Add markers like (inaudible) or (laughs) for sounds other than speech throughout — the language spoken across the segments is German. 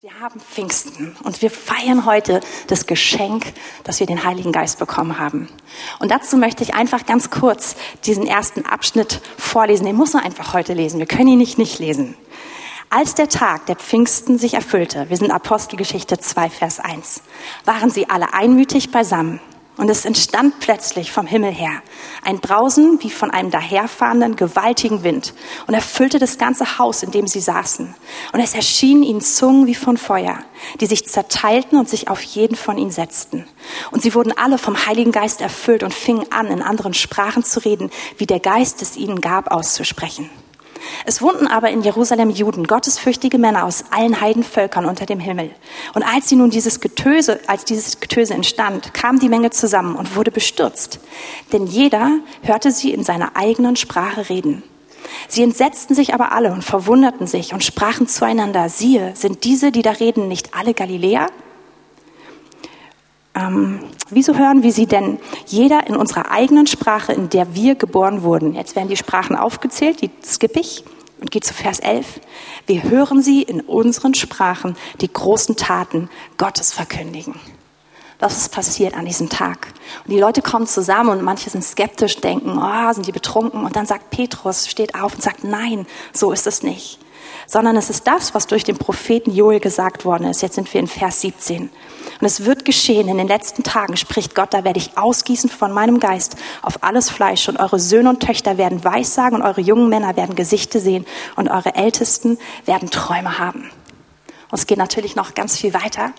Wir haben Pfingsten und wir feiern heute das Geschenk, dass wir den Heiligen Geist bekommen haben. Und dazu möchte ich einfach ganz kurz diesen ersten Abschnitt vorlesen. Den muss man einfach heute lesen. Wir können ihn nicht nicht lesen. Als der Tag der Pfingsten sich erfüllte, wir sind Apostelgeschichte 2, Vers 1, waren sie alle einmütig beisammen. Und es entstand plötzlich vom Himmel her ein Brausen wie von einem daherfahrenden gewaltigen Wind und erfüllte das ganze Haus, in dem sie saßen. Und es erschienen ihnen Zungen wie von Feuer, die sich zerteilten und sich auf jeden von ihnen setzten. Und sie wurden alle vom Heiligen Geist erfüllt und fingen an, in anderen Sprachen zu reden, wie der Geist es ihnen gab, auszusprechen. Es wohnten aber in Jerusalem Juden, gottesfürchtige Männer aus allen Heidenvölkern unter dem Himmel. Und als sie nun dieses Getöse, als dieses Getöse entstand, kam die Menge zusammen und wurde bestürzt. Denn jeder hörte sie in seiner eigenen Sprache reden. Sie entsetzten sich aber alle und verwunderten sich und sprachen zueinander, siehe, sind diese, die da reden, nicht alle Galiläer? Ähm, wieso hören wir sie denn jeder in unserer eigenen Sprache, in der wir geboren wurden? Jetzt werden die Sprachen aufgezählt, die skippe ich und gehe zu Vers 11. Wir hören sie in unseren Sprachen die großen Taten Gottes verkündigen. Das ist passiert an diesem Tag. Und die Leute kommen zusammen und manche sind skeptisch, denken, oh, sind die betrunken? Und dann sagt Petrus, steht auf und sagt, nein, so ist es nicht. Sondern es ist das, was durch den Propheten Joel gesagt worden ist. Jetzt sind wir in Vers 17. Und es wird geschehen in den letzten Tagen, spricht Gott, da werde ich ausgießen von meinem Geist auf alles Fleisch und eure Söhne und Töchter werden Weissagen und eure jungen Männer werden Gesichte sehen und eure Ältesten werden Träume haben. Und es geht natürlich noch ganz viel weiter.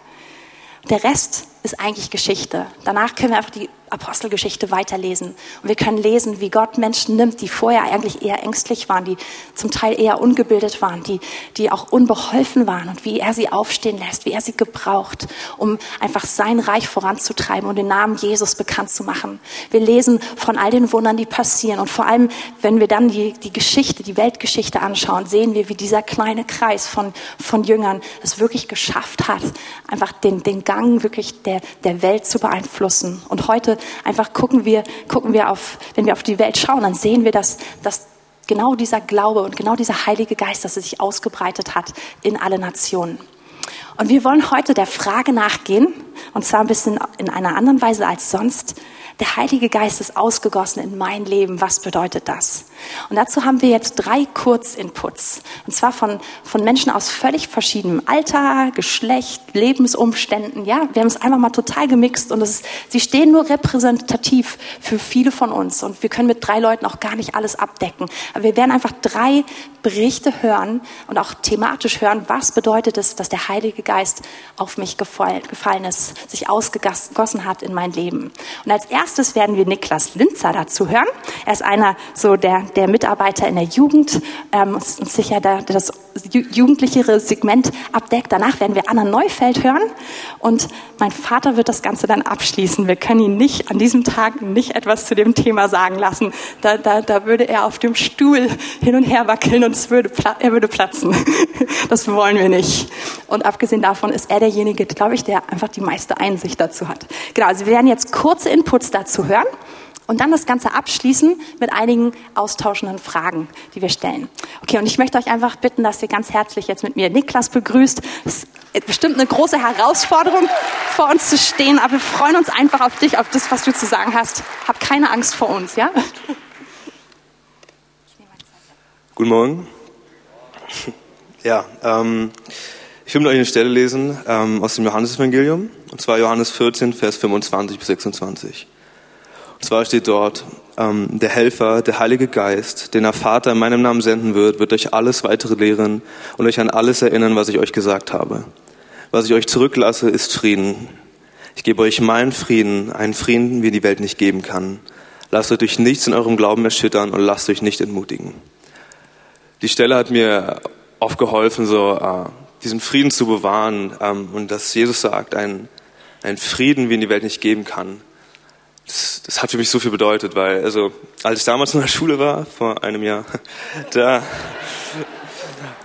Der Rest ist eigentlich Geschichte. Danach können wir einfach die Apostelgeschichte weiterlesen. Und wir können lesen, wie Gott Menschen nimmt, die vorher eigentlich eher ängstlich waren, die zum Teil eher ungebildet waren, die, die auch unbeholfen waren und wie er sie aufstehen lässt, wie er sie gebraucht, um einfach sein Reich voranzutreiben und den Namen Jesus bekannt zu machen. Wir lesen von all den Wundern, die passieren. Und vor allem, wenn wir dann die, die Geschichte, die Weltgeschichte anschauen, sehen wir, wie dieser kleine Kreis von, von Jüngern es wirklich geschafft hat, einfach den, den Gang wirklich der, der Welt zu beeinflussen. Und heute einfach gucken wir, gucken wir auf, wenn wir auf die Welt schauen, dann sehen wir, dass, dass genau dieser Glaube und genau dieser Heilige Geist, dass er sich ausgebreitet hat in alle Nationen. Und wir wollen heute der Frage nachgehen, und zwar ein bisschen in einer anderen Weise als sonst, der Heilige Geist ist ausgegossen in mein Leben. Was bedeutet das? Und dazu haben wir jetzt drei Kurzinputs. Und zwar von, von Menschen aus völlig verschiedenem Alter, Geschlecht, Lebensumständen. Ja, wir haben es einfach mal total gemixt und ist, sie stehen nur repräsentativ für viele von uns. Und wir können mit drei Leuten auch gar nicht alles abdecken. Aber wir werden einfach drei Berichte hören und auch thematisch hören, was bedeutet es, dass der Heilige Geist auf mich gefallen ist, sich ausgegossen hat in mein Leben. Und als erstes werden wir Niklas Linzer dazu hören. Er ist einer so der, der Mitarbeiter in der Jugend ähm, sicher der das jugendlichere Segment abdeckt. Danach werden wir Anna Neufeld hören und mein Vater wird das Ganze dann abschließen. Wir können ihn nicht an diesem Tag nicht etwas zu dem Thema sagen lassen. Da, da, da würde er auf dem Stuhl hin und her wackeln und es würde, er würde platzen. (laughs) Das wollen wir nicht. Und abgesehen davon ist er derjenige, glaube ich, der einfach die meiste Einsicht dazu hat. Genau, also wir werden jetzt kurze Inputs dazu hören und dann das Ganze abschließen mit einigen austauschenden Fragen, die wir stellen. Okay, und ich möchte euch einfach bitten, dass ihr ganz herzlich jetzt mit mir Niklas begrüßt. Es ist bestimmt eine große Herausforderung, vor uns zu stehen, aber wir freuen uns einfach auf dich, auf das, was du zu sagen hast. Hab keine Angst vor uns, ja? Guten Morgen. Ja, ähm, ich will mit euch eine Stelle lesen ähm, aus dem Johannesevangelium, und zwar Johannes 14, Vers 25 bis 26. Und zwar steht dort, ähm, der Helfer, der Heilige Geist, den der Vater in meinem Namen senden wird, wird euch alles weitere lehren und euch an alles erinnern, was ich euch gesagt habe. Was ich euch zurücklasse, ist Frieden. Ich gebe euch meinen Frieden, einen Frieden, wie die Welt nicht geben kann. Lasst euch durch nichts in eurem Glauben erschüttern und lasst euch nicht entmutigen die Stelle hat mir oft geholfen, so äh, diesen Frieden zu bewahren ähm, und dass Jesus sagt, ein, ein Frieden, wie ihn die Welt nicht geben kann. Das, das hat für mich so viel bedeutet, weil also als ich damals in der Schule war vor einem Jahr, (laughs) da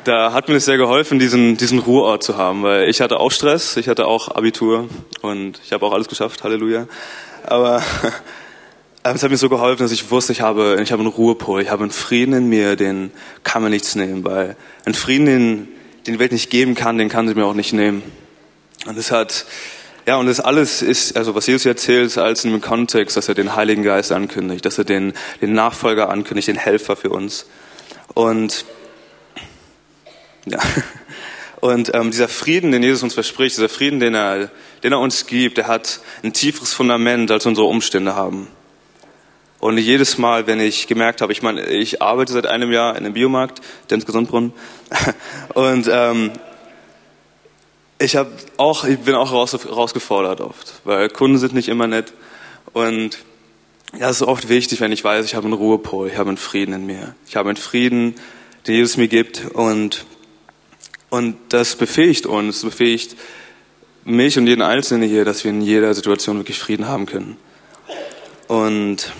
da hat mir das sehr geholfen, diesen, diesen Ruheort zu haben, weil ich hatte auch Stress, ich hatte auch Abitur und ich habe auch alles geschafft, Halleluja. Aber (laughs) es hat mir so geholfen, dass ich wusste, ich habe, ich habe einen Ruhepol, ich habe einen Frieden in mir, den kann man nichts nehmen, weil ein Frieden, den, den die Welt nicht geben kann, den kann sie mir auch nicht nehmen. Und es hat, ja, und das alles ist, also was Jesus hier erzählt, ist alles in dem Kontext, dass er den Heiligen Geist ankündigt, dass er den, den Nachfolger ankündigt, den Helfer für uns. Und, ja. (laughs) Und ähm, dieser Frieden, den Jesus uns verspricht, dieser Frieden, den er, den er uns gibt, der hat ein tieferes Fundament, als unsere Umstände haben. Und jedes Mal, wenn ich gemerkt habe, ich meine, ich arbeite seit einem Jahr in einem Biomarkt, Dennis Gesundbrunnen, (laughs) und ähm, ich habe auch, ich bin auch raus, herausgefordert oft, weil Kunden sind nicht immer nett und ja, es ist oft wichtig, wenn ich weiß, ich habe einen Ruhepol, ich habe einen Frieden in mir, ich habe einen Frieden, den Jesus mir gibt und und das befähigt uns, befähigt mich und jeden Einzelnen hier, dass wir in jeder Situation wirklich Frieden haben können. Und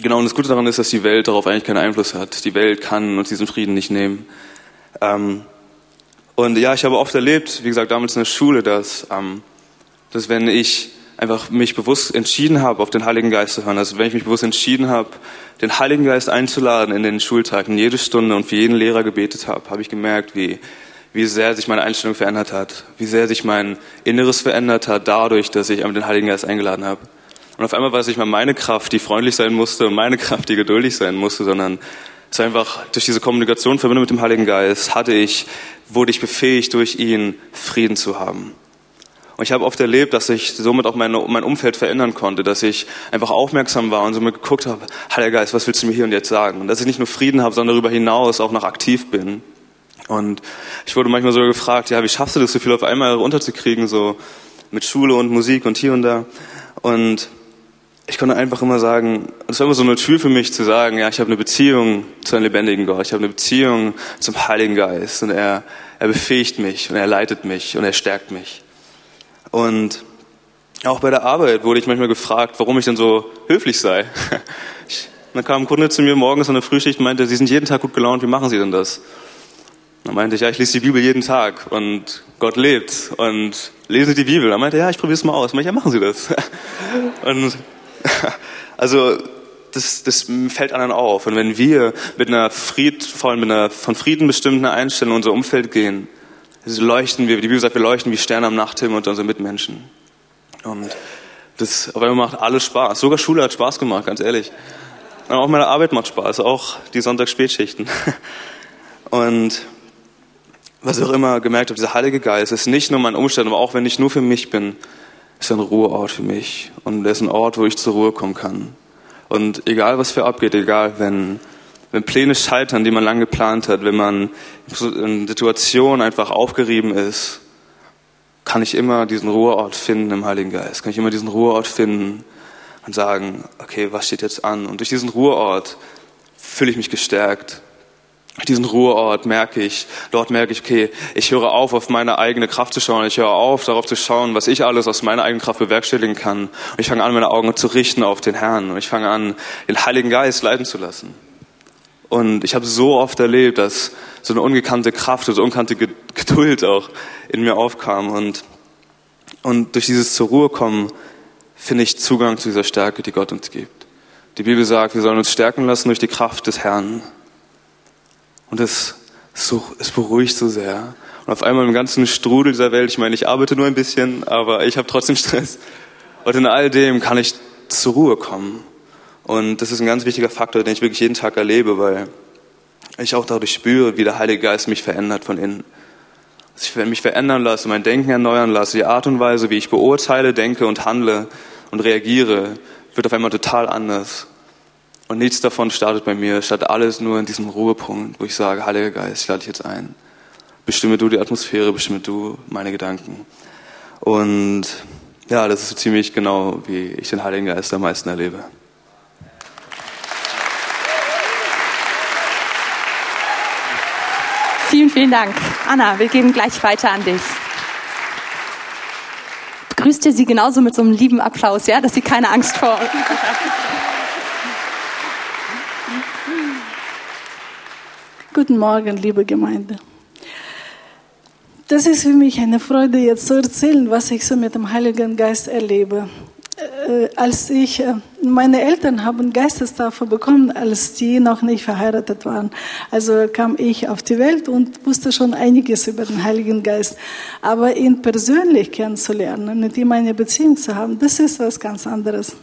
genau, und das Gute daran ist, dass die Welt darauf eigentlich keinen Einfluss hat. Die Welt kann uns diesen Frieden nicht nehmen. Ähm, und ja, ich habe oft erlebt, wie gesagt, damals in der Schule, dass, ähm, dass wenn ich einfach mich bewusst entschieden habe, auf den Heiligen Geist zu hören, also wenn ich mich bewusst entschieden habe, den Heiligen Geist einzuladen in den Schultag, in jede Stunde und für jeden Lehrer gebetet habe, habe ich gemerkt, wie, wie sehr sich meine Einstellung verändert hat, wie sehr sich mein Inneres verändert hat dadurch, dass ich den Heiligen Geist eingeladen habe. Und auf einmal war es nicht mehr meine Kraft, die freundlich sein musste und meine Kraft, die geduldig sein musste, sondern es einfach durch diese Kommunikation verbindet mit dem Heiligen Geist, hatte ich, wurde ich befähigt, durch ihn Frieden zu haben. Und ich habe oft erlebt, dass ich somit auch mein, mein Umfeld verändern konnte, dass ich einfach aufmerksam war und somit geguckt habe, Heiliger Geist, was willst du mir hier und jetzt sagen? Und dass ich nicht nur Frieden habe, sondern darüber hinaus auch noch aktiv bin. Und ich wurde manchmal so gefragt, ja, wie schaffst du das, so viel auf einmal runterzukriegen, so mit Schule und Musik und hier und da. Und ich konnte einfach immer sagen, es war immer so eine Tür für mich zu sagen, ja, ich habe eine Beziehung zu einem lebendigen Gott, ich habe eine Beziehung zum Heiligen Geist und er, er befähigt mich und er leitet mich und er stärkt mich. Und auch bei der Arbeit wurde ich manchmal gefragt, warum ich denn so höflich sei. Ich, (laughs) dann kam ein Kunde zu mir morgens an der Frühschicht und meinte, Sie sind jeden Tag gut gelaunt, wie machen Sie denn das? Dann meinte ich, ja, ich lese die Bibel jeden Tag und Gott lebt und lesen Sie die Bibel. Dann meinte er, ja, ich probiere es mal aus. Dann meinte ich, ja, machen Sie das. (laughs) Und (laughs) also das, das fällt anderen auf. Und wenn wir mit einer friedvollen, mit einer von Frieden bestimmten Einstellung in unser Umfeld gehen, leuchten wir, die Bibel sagt, wir leuchten wie Sterne am Nachthimmel unter unseren Mitmenschen. Und das auf einmal macht alles Spaß. Sogar Schule hat Spaß gemacht, ganz ehrlich. Und auch meine Arbeit macht Spaß, auch die Sonntagsspätschichten. (laughs) Und was ich auch immer gemerkt habe, dieser Heilige Geist ist nicht nur mein Umstand, aber auch wenn ich nur für mich bin, ist ein Ruheort für mich. Und er ist ein Ort, wo ich zur Ruhe kommen kann. Und egal, was für abgeht, egal, wenn, wenn Pläne scheitern, die man lange geplant hat, wenn man in Situationen einfach aufgerieben ist, kann ich immer diesen Ruheort finden im Heiligen Geist. Kann ich immer diesen Ruheort finden und sagen, okay, was steht jetzt an? Und durch diesen Ruheort fühle ich mich gestärkt diesen Ruheort merke ich, dort merke ich, okay, ich höre auf, auf meine eigene Kraft zu schauen. Ich höre auf, darauf zu schauen, was ich alles aus meiner eigenen Kraft bewerkstelligen kann. Und ich fange an, meine Augen zu richten auf den Herrn. Und ich fange an, den Heiligen Geist leiten zu lassen. Und ich habe so oft erlebt, dass so eine ungekannte Kraft, so eine unkannte Geduld auch in mir aufkam. Und, und durch dieses zur Ruhe kommen finde ich Zugang zu dieser Stärke, die Gott uns gibt. Die Bibel sagt, wir sollen uns stärken lassen durch die Kraft des Herrn. Und es, so, es beruhigt so sehr. Und auf einmal im ganzen Strudel dieser Welt, ich meine, ich arbeite nur ein bisschen, aber ich habe trotzdem Stress. Und in all dem kann ich zur Ruhe kommen. Und das ist ein ganz wichtiger Faktor, den ich wirklich jeden Tag erlebe, weil ich auch dadurch spüre, wie der Heilige Geist mich verändert von innen. Dass ich mich verändern lasse, mein Denken erneuern lasse, die Art und Weise, wie ich beurteile, denke und handle und reagiere, wird auf einmal total anders. Und nichts davon startet bei mir, statt alles nur in diesem Ruhepunkt, wo ich sage, Heiliger Geist, ich lade dich jetzt ein. Bestimme du die Atmosphäre, bestimme du meine Gedanken. Und ja, das ist so ziemlich genau, wie ich den Heiligen Geist am meisten erlebe. Vielen, vielen Dank. Anna, wir geben gleich weiter an dich. Grüßt ihr sie genauso mit so einem lieben Applaus, ja, dass sie keine Angst vor Guten Morgen, liebe Gemeinde. Das ist für mich eine Freude, jetzt zu erzählen, was ich so mit dem Heiligen Geist erlebe. äh, als ich, äh, meine Eltern haben Geistestaufe bekommen, als die noch nicht verheiratet waren. Also kam ich auf die Welt und wusste schon einiges über den Heiligen Geist. Aber ihn persönlich kennenzulernen, mit ihm eine Beziehung zu haben, das ist was ganz anderes.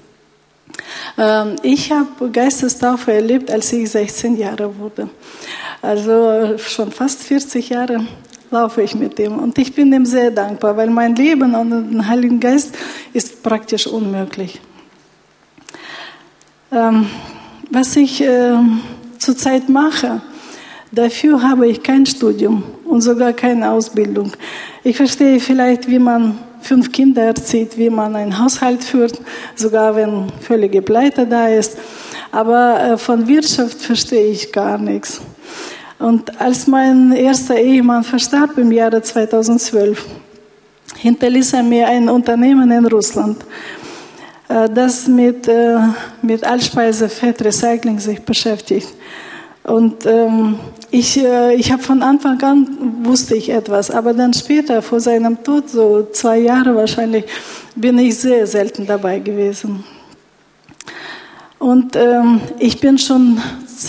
Ähm, ich habe Geistestaufe erlebt, als ich 16 Jahre wurde. Also schon fast 40 Jahre laufe ich mit ihm. Und ich bin ihm sehr dankbar, weil mein Leben ohne den Heiligen Geist ist praktisch unmöglich. Ähm, was ich äh, zurzeit mache, dafür habe ich kein Studium und sogar keine Ausbildung. Ich verstehe vielleicht, wie man fünf Kinder erzieht, wie man einen Haushalt führt, sogar wenn völlige Pleite da ist. Aber äh, von Wirtschaft verstehe ich gar nichts. Und als mein erster Ehemann verstarb im Jahre 2012, hinterließ er mir ein Unternehmen in Russland, äh, das mit, äh, mit Allspeisefett-Recycling sich beschäftigt. Und ähm, ich, äh, ich habe von Anfang an wusste ich etwas, aber dann später, vor seinem Tod, so zwei Jahre wahrscheinlich, bin ich sehr selten dabei gewesen. Und ähm, ich bin schon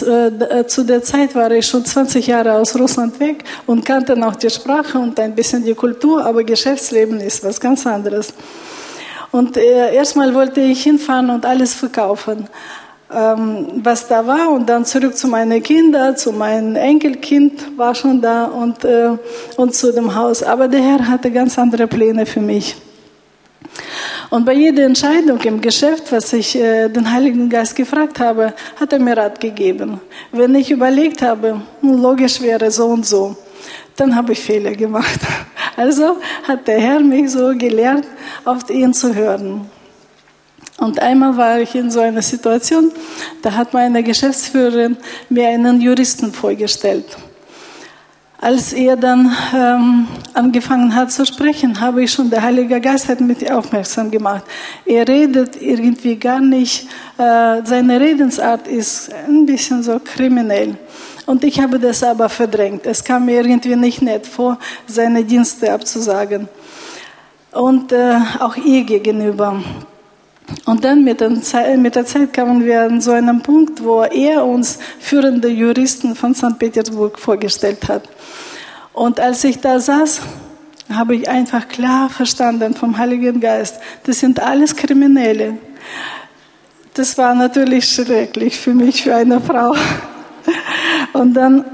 äh, zu der Zeit war ich schon 20 Jahre aus Russland weg und kannte noch die Sprache und ein bisschen die Kultur, aber Geschäftsleben ist was ganz anderes. Und äh, erstmal wollte ich hinfahren und alles verkaufen, ähm, was da war und dann zurück zu meinen Kindern, zu meinem Enkelkind war schon da und, äh, und zu dem Haus. Aber der Herr hatte ganz andere Pläne für mich. Und bei jeder Entscheidung im Geschäft, was ich äh, den Heiligen Geist gefragt habe, hat er mir Rat gegeben. Wenn ich überlegt habe, hm, logisch wäre so und so, dann habe ich Fehler gemacht. (laughs) Also hat der Herr mich so gelehrt, auf ihn zu hören. Und einmal war ich in so einer Situation, da hat meine Geschäftsführerin mir einen Juristen vorgestellt. Als er dann ähm, angefangen hat zu sprechen, habe ich schon, der Heilige Geist hat mich aufmerksam gemacht. Er redet irgendwie gar nicht, äh, seine Redensart ist ein bisschen so kriminell. Und ich habe das aber verdrängt. Es kam mir irgendwie nicht nett vor, seine Dienste abzusagen. Und äh, auch ihr gegenüber. Und dann mit, der Zeit kamen wir an so einen Punkt, wo er uns führende Juristen von St. Petersburg vorgestellt hat. Und als ich da saß, habe ich einfach klar verstanden vom Heiligen Geist, das sind alles Kriminelle. Das war natürlich schrecklich für mich, für eine Frau. Und dann,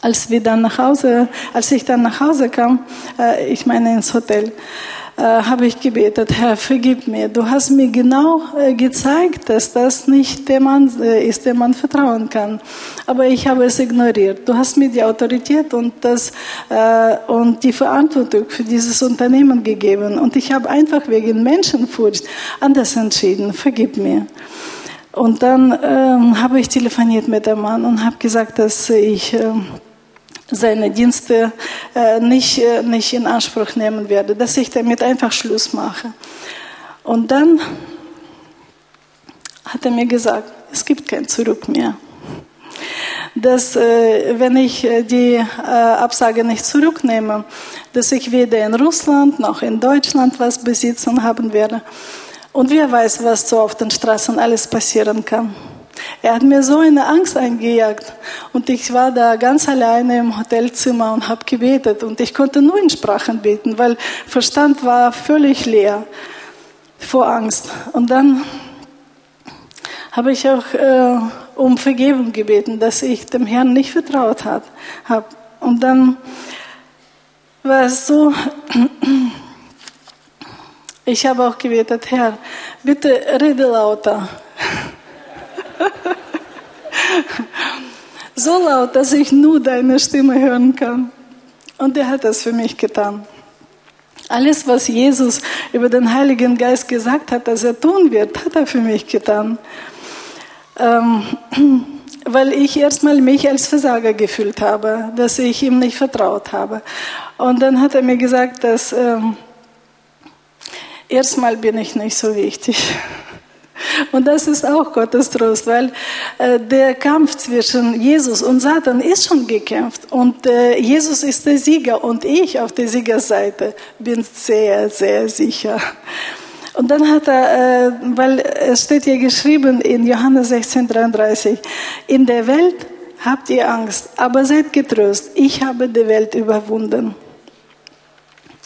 als wir dann nach Hause, als ich dann nach Hause kam, äh, ich meine ins Hotel, äh, habe ich gebetet, Herr, vergib mir. Du hast mir genau äh, gezeigt, dass das nicht der Mann äh, ist, dem man vertrauen kann. Aber ich habe es ignoriert. Du hast mir die Autorität und, das, und die Verantwortung für dieses Unternehmen gegeben. Und ich habe einfach wegen Menschenfurcht anders entschieden. Vergib mir. Und dann ähm, habe ich telefoniert mit dem Mann und habe gesagt, dass ich äh, seine Dienste äh, nicht, äh, nicht in Anspruch nehmen werde, dass ich damit einfach Schluss mache. Und dann hat er mir gesagt, es gibt kein Zurück mehr. Dass, äh, wenn ich äh, die äh, Absage nicht zurücknehme, dass ich weder in Russland noch in Deutschland was besitzen haben werde. Und wer weiß, was so auf den Straßen alles passieren kann. Er hat mir so eine Angst eingejagt und ich war da ganz alleine im Hotelzimmer und habe gebetet und ich konnte nur in Sprachen beten, weil Verstand war völlig leer vor Angst. Und dann habe ich auch äh, um Vergebung gebeten, dass ich dem Herrn nicht vertraut habe. Und dann war es so, (clears throat) ich habe auch gebetet, Herr, bitte rede lauter. So laut, dass ich nur deine Stimme hören kann. Und er hat das für mich getan. Alles, was Jesus über den Heiligen Geist gesagt hat, dass er tun wird, hat er für mich getan. Ähm, (clears throat) weil ich erstmal mich als Versager gefühlt habe, dass ich ihm nicht vertraut habe. Und dann hat er mir gesagt, dass ähm, erstmal bin ich nicht so wichtig. (laughs) Und das ist auch Gottes Trost, weil äh, der Kampf zwischen Jesus und Satan ist schon gekämpft. Und äh, Jesus ist der Sieger und ich auf der Siegerseite bin sehr, sehr sicher. Und dann hat er, äh, weil es steht hier geschrieben in Johannes 16, 33, in der Welt habt ihr Angst, aber seid getröst, ich habe die Welt überwunden.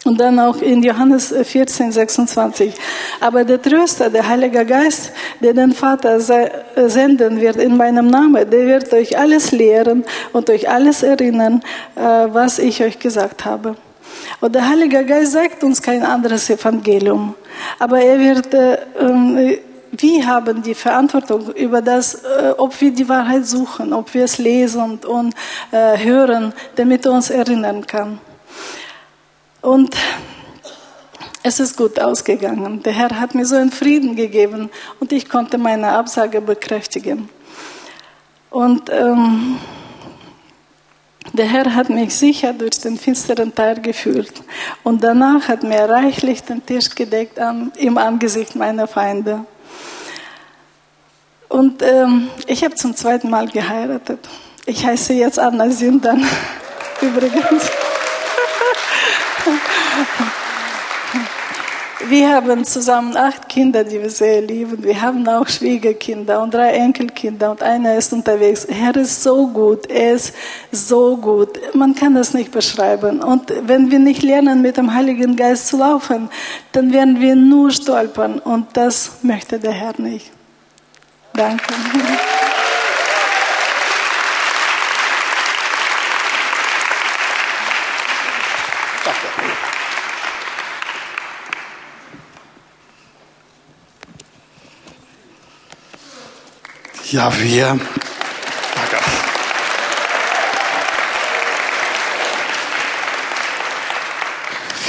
Und dann auch in Johannes 14, 26. Aber der Tröster, der Heilige Geist, der den Vater senden wird in meinem Namen, der wird euch alles lehren und euch alles erinnern, äh, was ich euch gesagt habe. Und der Heilige Geist sagt uns kein anderes Evangelium. Aber er wird, äh, ähm, wir haben die Verantwortung über das, äh, ob wir die Wahrheit suchen, ob wir es lesen und hören, damit er uns erinnern kann. Und es ist gut ausgegangen. Der Herr hat mir so einen Frieden gegeben und ich konnte meine Absage bekräftigen. Und ähm, der Herr hat mich sicher durch den finsteren Teil geführt. Und danach hat mir reichlich den Tisch gedeckt an, im Angesicht meiner Feinde. Und ähm, ich habe zum zweiten Mal geheiratet. Ich heiße jetzt Anna Sindan (laughs) übrigens. Wir haben zusammen acht Kinder, die wir sehr lieben. Wir haben auch Schwiegerkinder und drei Enkelkinder und einer ist unterwegs. Er ist so gut, er ist so gut. Man kann das nicht beschreiben. Und wenn wir nicht lernen, mit dem Heiligen Geist zu laufen, dann werden wir nur stolpern und das möchte der Herr nicht. Danke. Ja, wir.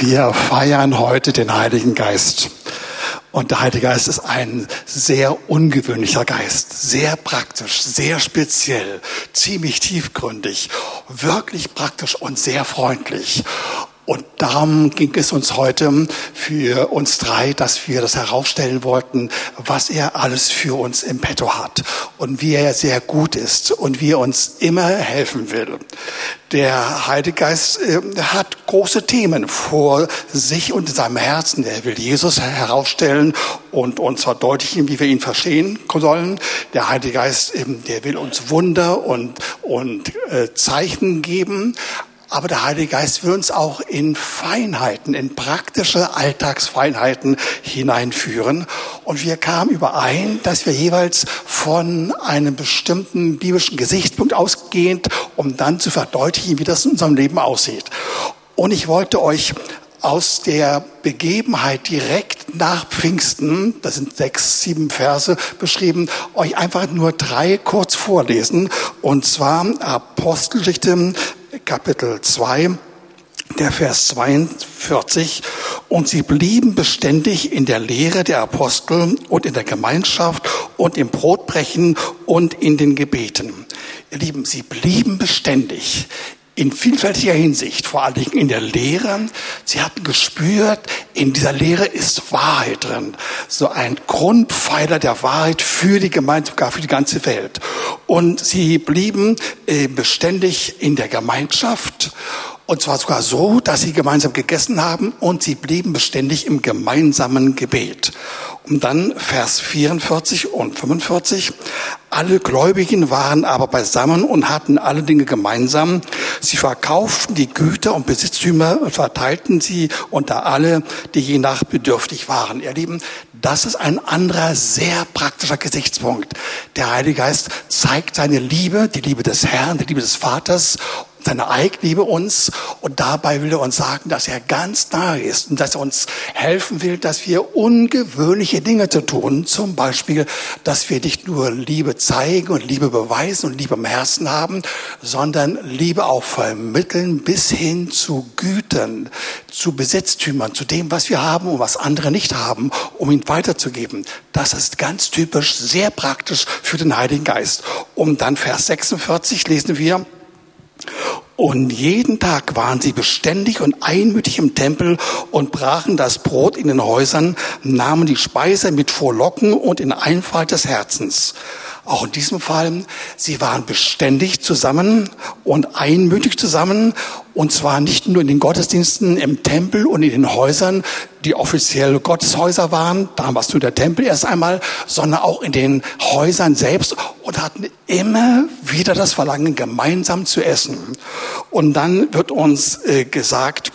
Wir feiern heute den Heiligen Geist. Und der Heilige Geist ist ein sehr ungewöhnlicher Geist, sehr praktisch, sehr speziell, ziemlich tiefgründig, wirklich praktisch und sehr freundlich. Und darum ging es uns heute für uns drei, dass wir das herausstellen wollten, was er alles für uns im Petto hat und wie er sehr gut ist und wie er uns immer helfen will. Der Heilige Geist äh, hat große Themen vor sich und in seinem Herzen. Er will Jesus herausstellen und uns verdeutlichen, wie wir ihn verstehen sollen. Der Heilige Geist, äh, der will uns Wunder und, und äh, Zeichen geben. Aber der Heilige Geist will uns auch in Feinheiten, in praktische Alltagsfeinheiten hineinführen. Und wir kamen überein, dass wir jeweils von einem bestimmten biblischen Gesichtspunkt ausgehend, um dann zu verdeutlichen, wie das in unserem Leben aussieht. Und ich wollte euch aus der Begebenheit direkt nach Pfingsten, das sind sechs, sieben Verse beschrieben, euch einfach nur drei kurz vorlesen. Und zwar Apostelgeschichte Kapitel 2, der Vers 42. Und sie blieben beständig in der Lehre der Apostel und in der Gemeinschaft und im Brotbrechen und in den Gebeten. Ihr Lieben, sie blieben beständig in vielfältiger Hinsicht, vor allen Dingen in der Lehre. Sie hatten gespürt, in dieser Lehre ist Wahrheit drin. So ein Grundpfeiler der Wahrheit für die Gemeinde, sogar für die ganze Welt. Und sie blieben äh, beständig in der Gemeinschaft. Und zwar sogar so, dass sie gemeinsam gegessen haben und sie blieben beständig im gemeinsamen Gebet. Und dann Vers 44 und 45. Alle Gläubigen waren aber beisammen und hatten alle Dinge gemeinsam. Sie verkauften die Güter und Besitztümer und verteilten sie unter alle, die je nach bedürftig waren. Ihr Lieben, das ist ein anderer sehr praktischer Gesichtspunkt. Der Heilige Geist zeigt seine Liebe, die Liebe des Herrn, die Liebe des Vaters seine Eigenliebe uns und dabei will er uns sagen, dass er ganz nahe ist und dass er uns helfen will, dass wir ungewöhnliche Dinge zu tun. Zum Beispiel, dass wir nicht nur Liebe zeigen und Liebe beweisen und Liebe im Herzen haben, sondern Liebe auch vermitteln bis hin zu Gütern, zu Besitztümern, zu dem, was wir haben und was andere nicht haben, um ihn weiterzugeben. Das ist ganz typisch, sehr praktisch für den Heiligen Geist. Und dann Vers 46 lesen wir, und jeden Tag waren sie beständig und einmütig im Tempel und brachen das Brot in den Häusern, nahmen die Speise mit Vorlocken und in Einfalt des Herzens. Auch in diesem Fall, sie waren beständig zusammen und einmütig zusammen. Und zwar nicht nur in den Gottesdiensten im Tempel und in den Häusern, die offiziell Gotteshäuser waren, damals nur der Tempel erst einmal, sondern auch in den Häusern selbst und hatten immer wieder das Verlangen, gemeinsam zu essen. Und dann wird uns äh, gesagt,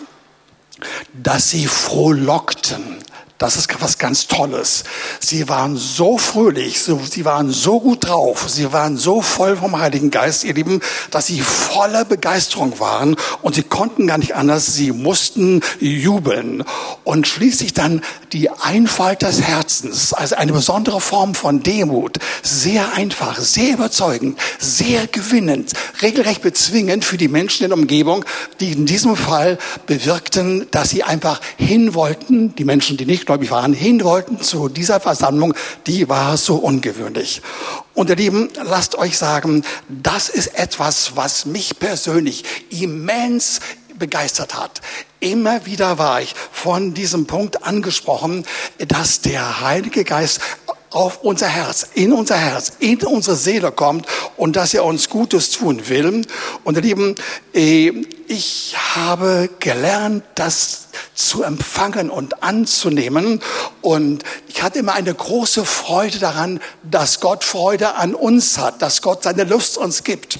dass sie frohlockten. Das ist was ganz Tolles. Sie waren so fröhlich, sie waren so gut drauf, sie waren so voll vom Heiligen Geist, ihr Lieben, dass sie voller Begeisterung waren und sie konnten gar nicht anders, sie mussten jubeln. Und schließlich dann die Einfalt des Herzens, also eine besondere Form von Demut, sehr einfach, sehr überzeugend, sehr gewinnend, regelrecht bezwingend für die Menschen in der Umgebung, die in diesem Fall bewirkten, dass sie einfach hin wollten, die Menschen, die nicht gläubig waren, hin wollten zu dieser Versammlung, die war so ungewöhnlich. Und ihr Lieben, lasst euch sagen, das ist etwas, was mich persönlich immens begeistert hat. Immer wieder war ich von diesem Punkt angesprochen, dass der Heilige Geist auf unser Herz, in unser Herz, in unsere Seele kommt und dass er uns Gutes tun will. Und ihr Lieben, äh, ich habe gelernt, das zu empfangen und anzunehmen. Und ich hatte immer eine große Freude daran, dass Gott Freude an uns hat, dass Gott seine Lust uns gibt.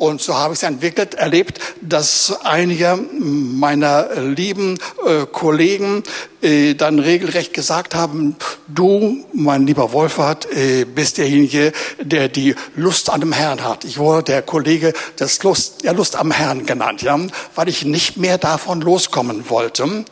Und so habe ich es entwickelt, erlebt, dass einige meiner lieben äh, Kollegen äh, dann regelrecht gesagt haben, du, mein lieber Wolfhard, äh, bist derjenige, der die Lust an dem Herrn hat. Ich wurde der Kollege des Lust, der Lust am Herrn genannt, ja, weil ich nicht mehr davon loskommen wollte.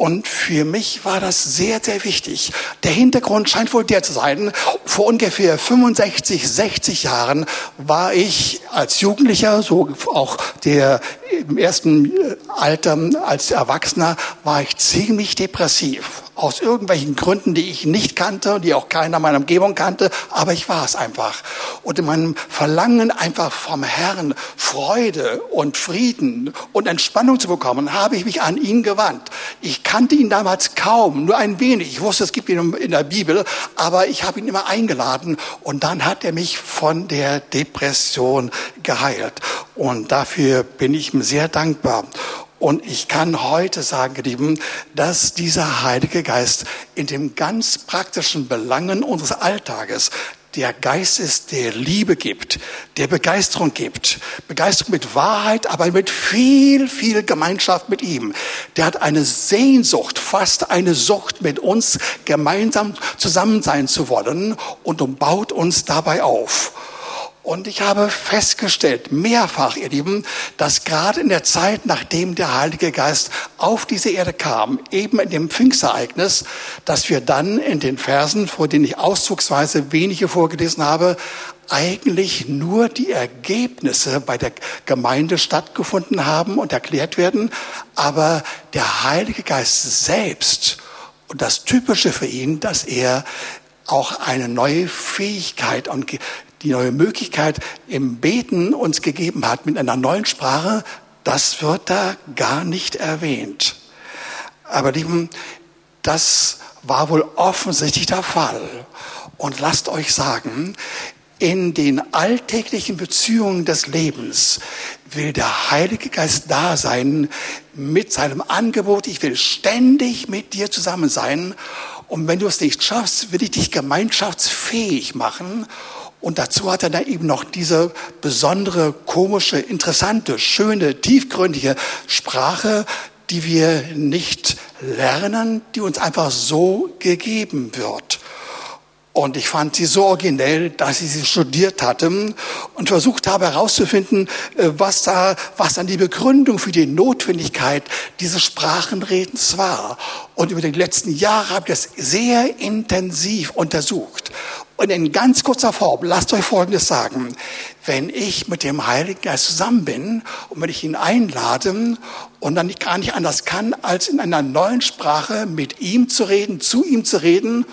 Und für mich war das sehr, sehr wichtig. Der Hintergrund scheint wohl der zu sein. Vor ungefähr 65, 60 Jahren war ich als Jugendlicher, so auch der im ersten Alter als Erwachsener, war ich ziemlich depressiv aus irgendwelchen Gründen, die ich nicht kannte, die auch keiner meiner Umgebung kannte, aber ich war es einfach. Und in meinem Verlangen einfach vom Herrn Freude und Frieden und Entspannung zu bekommen, habe ich mich an ihn gewandt. Ich kannte ihn damals kaum, nur ein wenig. Ich wusste, es gibt ihn in der Bibel, aber ich habe ihn immer eingeladen und dann hat er mich von der Depression geheilt. Und dafür bin ich ihm sehr dankbar. Und ich kann heute sagen, Lieben, dass dieser Heilige Geist in dem ganz praktischen Belangen unseres Alltages der Geist ist, der Liebe gibt, der Begeisterung gibt. Begeisterung mit Wahrheit, aber mit viel, viel Gemeinschaft mit ihm. Der hat eine Sehnsucht, fast eine Sucht, mit uns gemeinsam zusammen sein zu wollen und umbaut uns dabei auf. Und ich habe festgestellt, mehrfach, ihr Lieben, dass gerade in der Zeit, nachdem der Heilige Geist auf diese Erde kam, eben in dem Pfingstereignis, dass wir dann in den Versen, vor denen ich auszugsweise wenige vorgelesen habe, eigentlich nur die Ergebnisse bei der Gemeinde stattgefunden haben und erklärt werden, aber der Heilige Geist selbst und das Typische für ihn, dass er auch eine neue Fähigkeit und die neue Möglichkeit im Beten uns gegeben hat mit einer neuen Sprache, das wird da gar nicht erwähnt. Aber lieben, das war wohl offensichtlich der Fall. Und lasst euch sagen, in den alltäglichen Beziehungen des Lebens will der Heilige Geist da sein mit seinem Angebot. Ich will ständig mit dir zusammen sein. Und wenn du es nicht schaffst, will ich dich gemeinschaftsfähig machen und dazu hat er dann eben noch diese besondere, komische, interessante, schöne, tiefgründige Sprache, die wir nicht lernen, die uns einfach so gegeben wird. Und ich fand sie so originell, dass ich sie studiert hatte und versucht habe herauszufinden, äh, was da, was dann die Begründung für die Notwendigkeit dieses Sprachenredens war. Und über die letzten Jahre habe ich das sehr intensiv untersucht. Und in ganz kurzer Form, lasst euch Folgendes sagen. Wenn ich mit dem Heiligen Geist zusammen bin und wenn ich ihn einlade und dann gar nicht anders kann, als in einer neuen Sprache mit ihm zu reden, zu ihm zu reden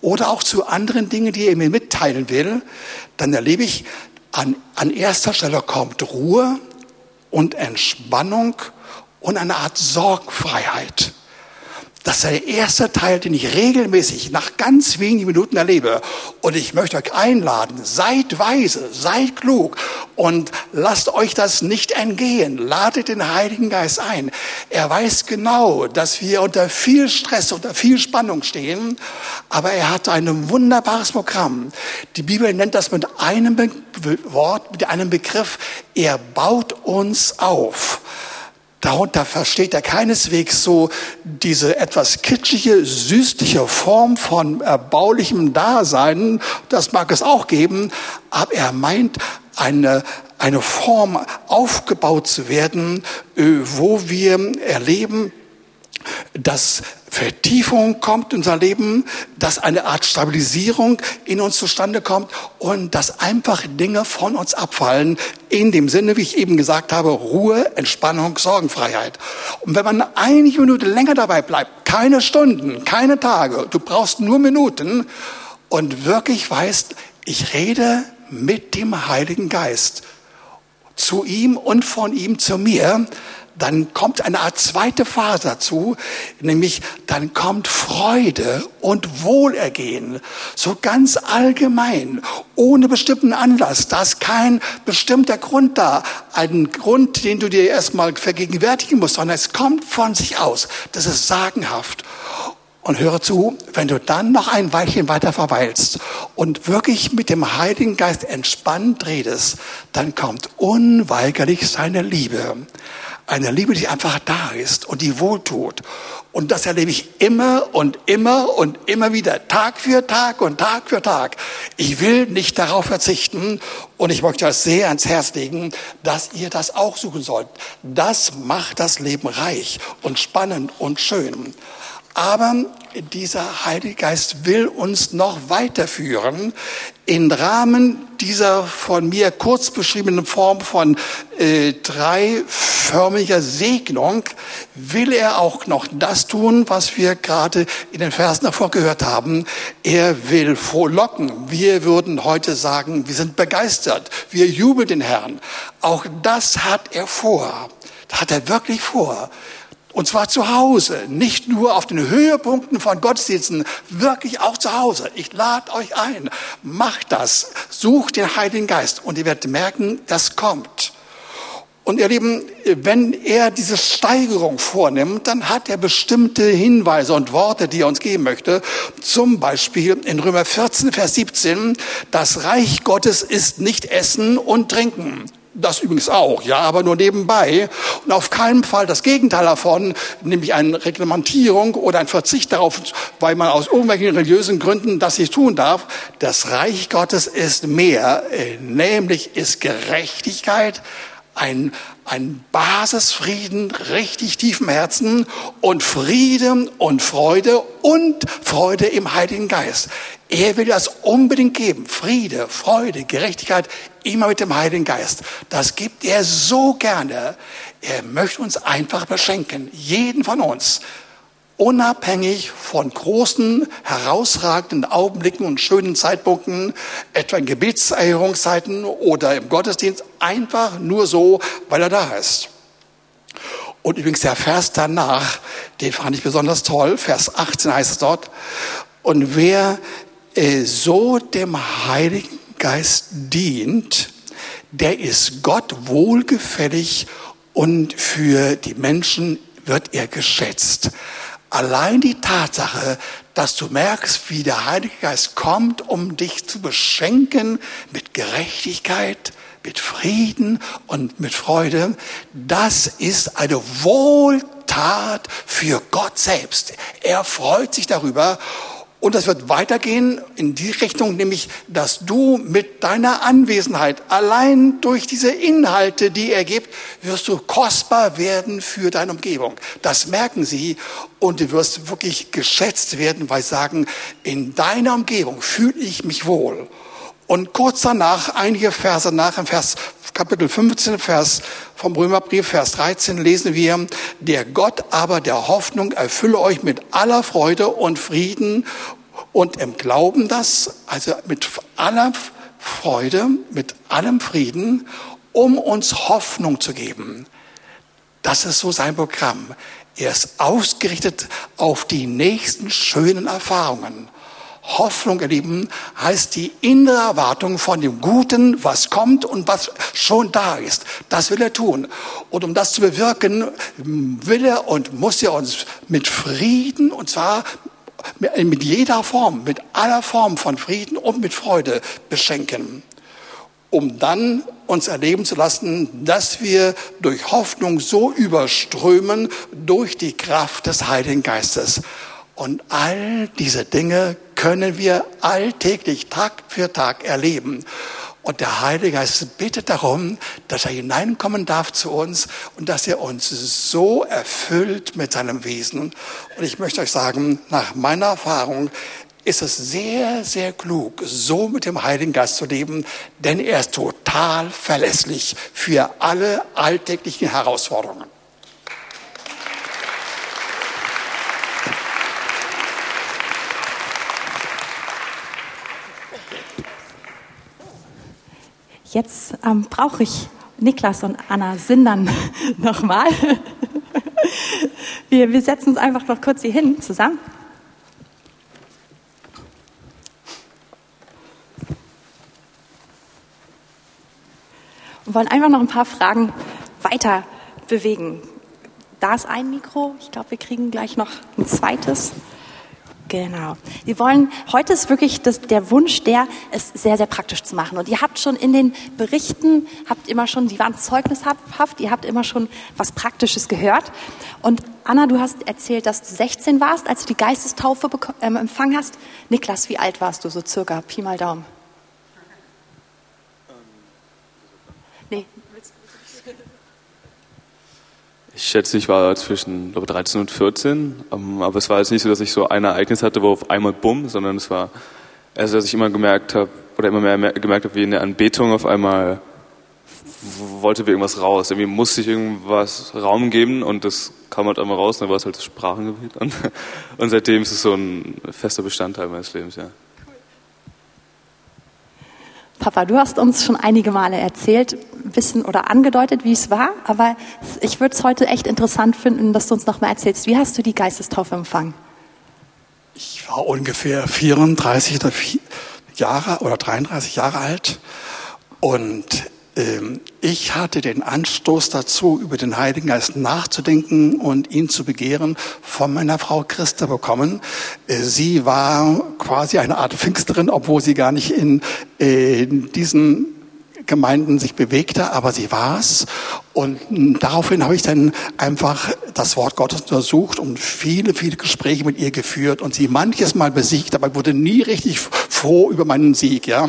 oder auch zu anderen Dingen, die er mir mitteilen will, dann erlebe ich, an, an erster Stelle kommt Ruhe und Entspannung und eine Art Sorgfreiheit. Das ist der erste Teil, den ich regelmäßig nach ganz wenigen Minuten erlebe. Und ich möchte euch einladen, seid weise, seid klug und lasst euch das nicht entgehen. Ladet den Heiligen Geist ein. Er weiß genau, dass wir unter viel Stress, unter viel Spannung stehen, aber er hat ein wunderbares Programm. Die Bibel nennt das mit einem Wort, mit einem Begriff, er baut uns auf. Darunter versteht er keineswegs so diese etwas kitschige, süßliche Form von erbaulichem Dasein. Das mag es auch geben, aber er meint eine, eine Form aufgebaut zu werden, äh, wo wir erleben, dass Vertiefung kommt in unser Leben, dass eine Art Stabilisierung in uns zustande kommt und dass einfach Dinge von uns abfallen. In dem Sinne, wie ich eben gesagt habe, Ruhe, Entspannung, Sorgenfreiheit. Und wenn man einige Minuten länger dabei bleibt, keine Stunden, keine Tage, du brauchst nur Minuten und wirklich weißt, ich rede mit dem Heiligen Geist zu ihm und von ihm zu mir, dann kommt eine Art zweite Phase dazu, nämlich dann kommt Freude und Wohlergehen, so ganz allgemein, ohne bestimmten Anlass. Da ist kein bestimmter Grund da, einen Grund, den du dir erstmal vergegenwärtigen musst, sondern es kommt von sich aus. Das ist sagenhaft. Und höre zu, wenn du dann noch ein Weilchen weiter verweilst und wirklich mit dem Heiligen Geist entspannt redest, dann kommt unweigerlich seine Liebe. Eine Liebe, die einfach da ist und die wohltut. Und das erlebe ich immer und immer und immer wieder, Tag für Tag und Tag für Tag. Ich will nicht darauf verzichten und ich möchte euch sehr ans Herz legen, dass ihr das auch suchen sollt. Das macht das Leben reich und spannend und schön. Aber dieser Heilige Geist will uns noch weiterführen im Rahmen dieser von mir kurz beschriebenen Form von äh, dreiförmiger Segnung will er auch noch das tun, was wir gerade in den Versen davor gehört haben. Er will frohlocken. Wir würden heute sagen, wir sind begeistert. Wir jubeln den Herrn. Auch das hat er vor. Das hat er wirklich vor. Und zwar zu Hause, nicht nur auf den Höhepunkten von Gottesdiensten, wirklich auch zu Hause. Ich lade euch ein, macht das, sucht den Heiligen Geist und ihr werdet merken, das kommt. Und ihr Lieben, wenn er diese Steigerung vornimmt, dann hat er bestimmte Hinweise und Worte, die er uns geben möchte. Zum Beispiel in Römer 14, Vers 17, das Reich Gottes ist nicht Essen und Trinken das übrigens auch, ja, aber nur nebenbei. Und auf keinen Fall das Gegenteil davon, nämlich eine Reglementierung oder ein Verzicht darauf, weil man aus irgendwelchen religiösen Gründen das nicht tun darf. Das Reich Gottes ist mehr, äh, nämlich ist Gerechtigkeit, ein, ein Basisfrieden, richtig tiefen Herzen und Frieden und Freude und Freude im Heiligen Geist. Er will das unbedingt geben. Friede, Freude, Gerechtigkeit, immer mit dem Heiligen Geist. Das gibt er so gerne. Er möchte uns einfach beschenken. Jeden von uns. Unabhängig von großen, herausragenden Augenblicken und schönen Zeitpunkten, etwa in Gebetserhörungszeiten oder im Gottesdienst, einfach nur so, weil er da ist. Und übrigens der Vers danach, den fand ich besonders toll. Vers 18 heißt es dort. Und wer äh, so dem Heiligen Geist dient, der ist Gott wohlgefällig und für die Menschen wird er geschätzt. Allein die Tatsache, dass du merkst, wie der Heilige Geist kommt, um dich zu beschenken mit Gerechtigkeit, mit Frieden und mit Freude, das ist eine Wohltat für Gott selbst. Er freut sich darüber und das wird weitergehen in die Richtung, nämlich, dass du mit deiner Anwesenheit, allein durch diese Inhalte, die er gibt, wirst du kostbar werden für deine Umgebung. Das merken sie und du wirst wirklich geschätzt werden, weil sie sagen, in deiner Umgebung fühle ich mich wohl. Und kurz danach, einige Verse nach, im Vers Kapitel 15, Vers vom Römerbrief, Vers 13 lesen wir, der Gott aber der Hoffnung erfülle euch mit aller Freude und Frieden und im Glauben das, also mit aller Freude, mit allem Frieden, um uns Hoffnung zu geben. Das ist so sein Programm. Er ist ausgerichtet auf die nächsten schönen Erfahrungen. Hoffnung, erleben heißt die innere Erwartung von dem Guten, was kommt und was schon da ist. Das will er tun. Und um das zu bewirken, will er und muss er uns mit Frieden, und zwar mit jeder Form, mit aller Form von Frieden und mit Freude beschenken, um dann uns erleben zu lassen, dass wir durch Hoffnung so überströmen durch die Kraft des Heiligen Geistes. Und all diese Dinge können wir alltäglich Tag für Tag erleben. Und der Heilige Geist bittet darum, dass er hineinkommen darf zu uns und dass er uns so erfüllt mit seinem Wesen. Und ich möchte euch sagen, nach meiner Erfahrung ist es sehr, sehr klug, so mit dem Heiligen Geist zu leben, denn er ist total verlässlich für alle alltäglichen Herausforderungen. Jetzt ähm, brauche ich Niklas und Anna Sindern (laughs) nochmal. Wir, wir setzen uns einfach noch kurz hier hin zusammen. Und wollen einfach noch ein paar Fragen weiter bewegen. Da ist ein Mikro. Ich glaube, wir kriegen gleich noch ein zweites. Genau. Wir wollen, heute ist wirklich das, der Wunsch, der es sehr, sehr praktisch zu machen. Und ihr habt schon in den Berichten, habt immer schon, die waren zeugnishaft, ihr habt immer schon was Praktisches gehört. Und Anna, du hast erzählt, dass du 16 warst, als du die Geistestaufe ähm, empfangen hast. Niklas, wie alt warst du so circa? Pi mal Daumen. Nee, ich schätze, ich war zwischen glaube, 13 und 14, ähm, aber es war jetzt nicht so, dass ich so ein Ereignis hatte, wo auf einmal bumm, sondern es war erst, dass ich immer gemerkt habe, oder immer mehr gemerkt habe, wie in der Anbetung auf einmal wollte irgendwas raus. Irgendwie musste ich irgendwas Raum geben und das kam halt einmal raus, dann war es halt das Sprachengebiet. Und, (laughs) und seitdem ist es so ein fester Bestandteil meines Lebens, ja. Papa, du hast uns schon einige Male erzählt, wissen oder angedeutet, wie es war, aber ich würde es heute echt interessant finden, dass du uns nochmal erzählst, wie hast du die Geistestaufe empfangen? Ich war ungefähr 34 Jahre oder 33 Jahre alt und ich hatte den Anstoß dazu, über den Heiligen Geist nachzudenken und ihn zu begehren, von meiner Frau Christa bekommen. Äh, sie war quasi eine Art Pfingsterin, obwohl sie gar nicht in, in diesen Gemeinden sich bewegte, aber sie war es. Und daraufhin habe ich dann einfach das Wort Gottes untersucht und viele, viele Gespräche mit ihr geführt und sie manches Mal besiegt, aber wurde nie richtig froh über meinen Sieg. Ja?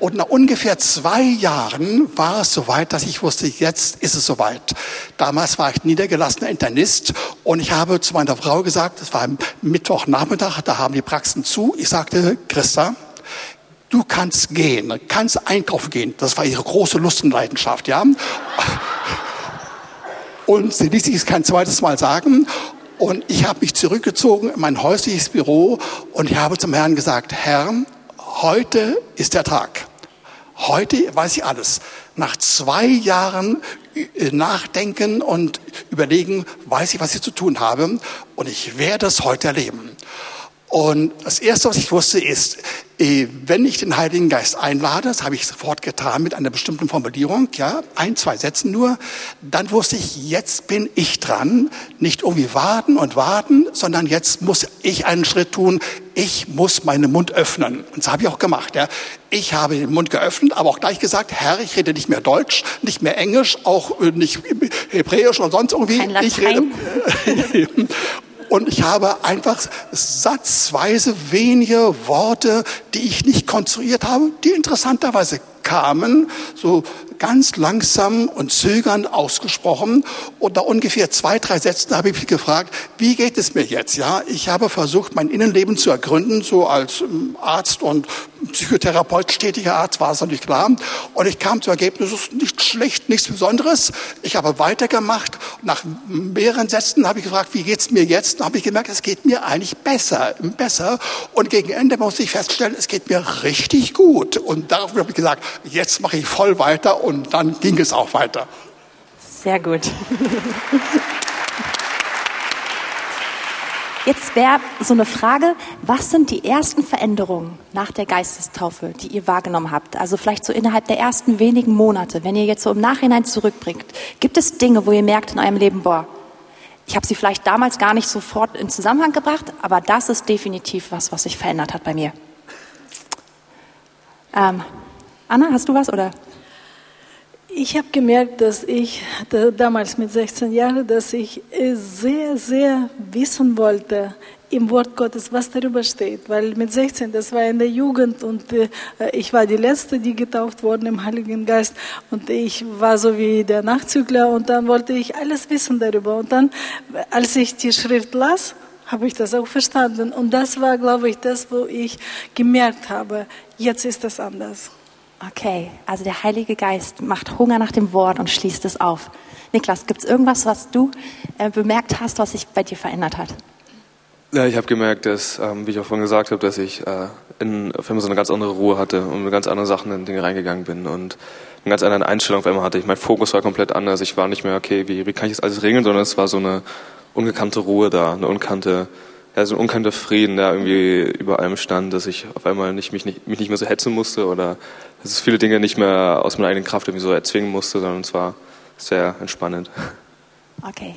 Und nach ungefähr zwei Jahren war es soweit, dass ich wusste, jetzt ist es soweit. Damals war ich niedergelassener Internist und ich habe zu meiner Frau gesagt, es war Mittwochnachmittag, da haben die Praxen zu. Ich sagte, Christa, du kannst gehen, kannst einkaufen gehen. Das war ihre große Lust und Leidenschaft, ja. Und sie ließ sich es kein zweites Mal sagen. Und ich habe mich zurückgezogen in mein häusliches Büro und ich habe zum Herrn gesagt, Herr, heute ist der Tag. Heute weiß ich alles. Nach zwei Jahren äh, Nachdenken und Überlegen weiß ich, was ich zu tun habe. Und ich werde es heute erleben. Und das Erste, was ich wusste, ist, äh, wenn ich den Heiligen Geist einlade, das habe ich sofort getan mit einer bestimmten Formulierung, ja, ein, zwei Sätzen nur, dann wusste ich, jetzt bin ich dran, nicht irgendwie warten und warten, sondern jetzt muss ich einen Schritt tun, ich muss meinen Mund öffnen. Und das habe ich auch gemacht, ja. Ich habe den Mund geöffnet, aber auch gleich gesagt, Herr, ich rede nicht mehr Deutsch, nicht mehr Englisch, auch äh, nicht Hebräisch oder sonst irgendwie. Kein Latein. Ich rede, (laughs) Und ich habe einfach satzweise wenige Worte, die ich nicht konstruiert habe, die interessanterweise kamen, so ganz langsam und zögernd ausgesprochen. Und nach ungefähr zwei, drei Sätzen habe ich mich gefragt, wie geht es mir jetzt? Ja, ich habe versucht, mein Innenleben zu ergründen, so als ähm, Arzt und Psychotherapeut, stetiger Arzt war es noch nicht klar. Und ich kam zum Ergebnis, es ist nicht schlecht, nichts Besonderes. Ich habe weitergemacht. Nach mehreren Sätzen habe ich gefragt, wie geht es mir jetzt? Dann habe ich gemerkt, es geht mir eigentlich besser, besser. Und gegen Ende muss ich feststellen, es geht mir richtig gut. Und darauf habe ich gesagt, jetzt mache ich voll weiter und dann ging es auch weiter. Sehr gut. Jetzt wäre so eine Frage, was sind die ersten Veränderungen nach der Geistestaufe, die ihr wahrgenommen habt? Also vielleicht so innerhalb der ersten wenigen Monate, wenn ihr jetzt so im Nachhinein zurückbringt. Gibt es Dinge, wo ihr merkt in eurem Leben, boah, ich habe sie vielleicht damals gar nicht sofort in Zusammenhang gebracht, aber das ist definitiv was, was sich verändert hat bei mir. Ähm, Anna, hast du was oder? Ich habe gemerkt, dass ich da, damals mit 16 Jahren, dass ich sehr, sehr wissen wollte im Wort Gottes, was darüber steht. Weil mit 16, das war in der Jugend und äh, ich war die Letzte, die getauft worden im Heiligen Geist und ich war so wie der Nachzügler und dann wollte ich alles wissen darüber. Und dann, als ich die Schrift las, habe ich das auch verstanden. Und das war, glaube ich, das, wo ich gemerkt habe, jetzt ist das anders. Okay, also der Heilige Geist macht Hunger nach dem Wort und schließt es auf. Niklas, gibt es irgendwas, was du äh, bemerkt hast, was sich bei dir verändert hat? Ja, ich habe gemerkt, dass, ähm, wie ich auch vorhin gesagt habe, dass ich äh, in, auf einmal so eine ganz andere Ruhe hatte und mit ganz anderen Sachen in Dinge reingegangen bin und eine ganz andere Einstellung auf einmal hatte. Ich, mein Fokus war komplett anders. Ich war nicht mehr, okay, wie, wie kann ich das alles regeln, sondern es war so eine ungekannte Ruhe da, eine unkannte ja, so ein unkannter Frieden, der irgendwie über allem stand, dass ich auf einmal nicht, mich, nicht, mich nicht mehr so hetzen musste oder dass ich viele Dinge nicht mehr aus meiner eigenen Kraft irgendwie so erzwingen musste, sondern es war sehr entspannend. Okay.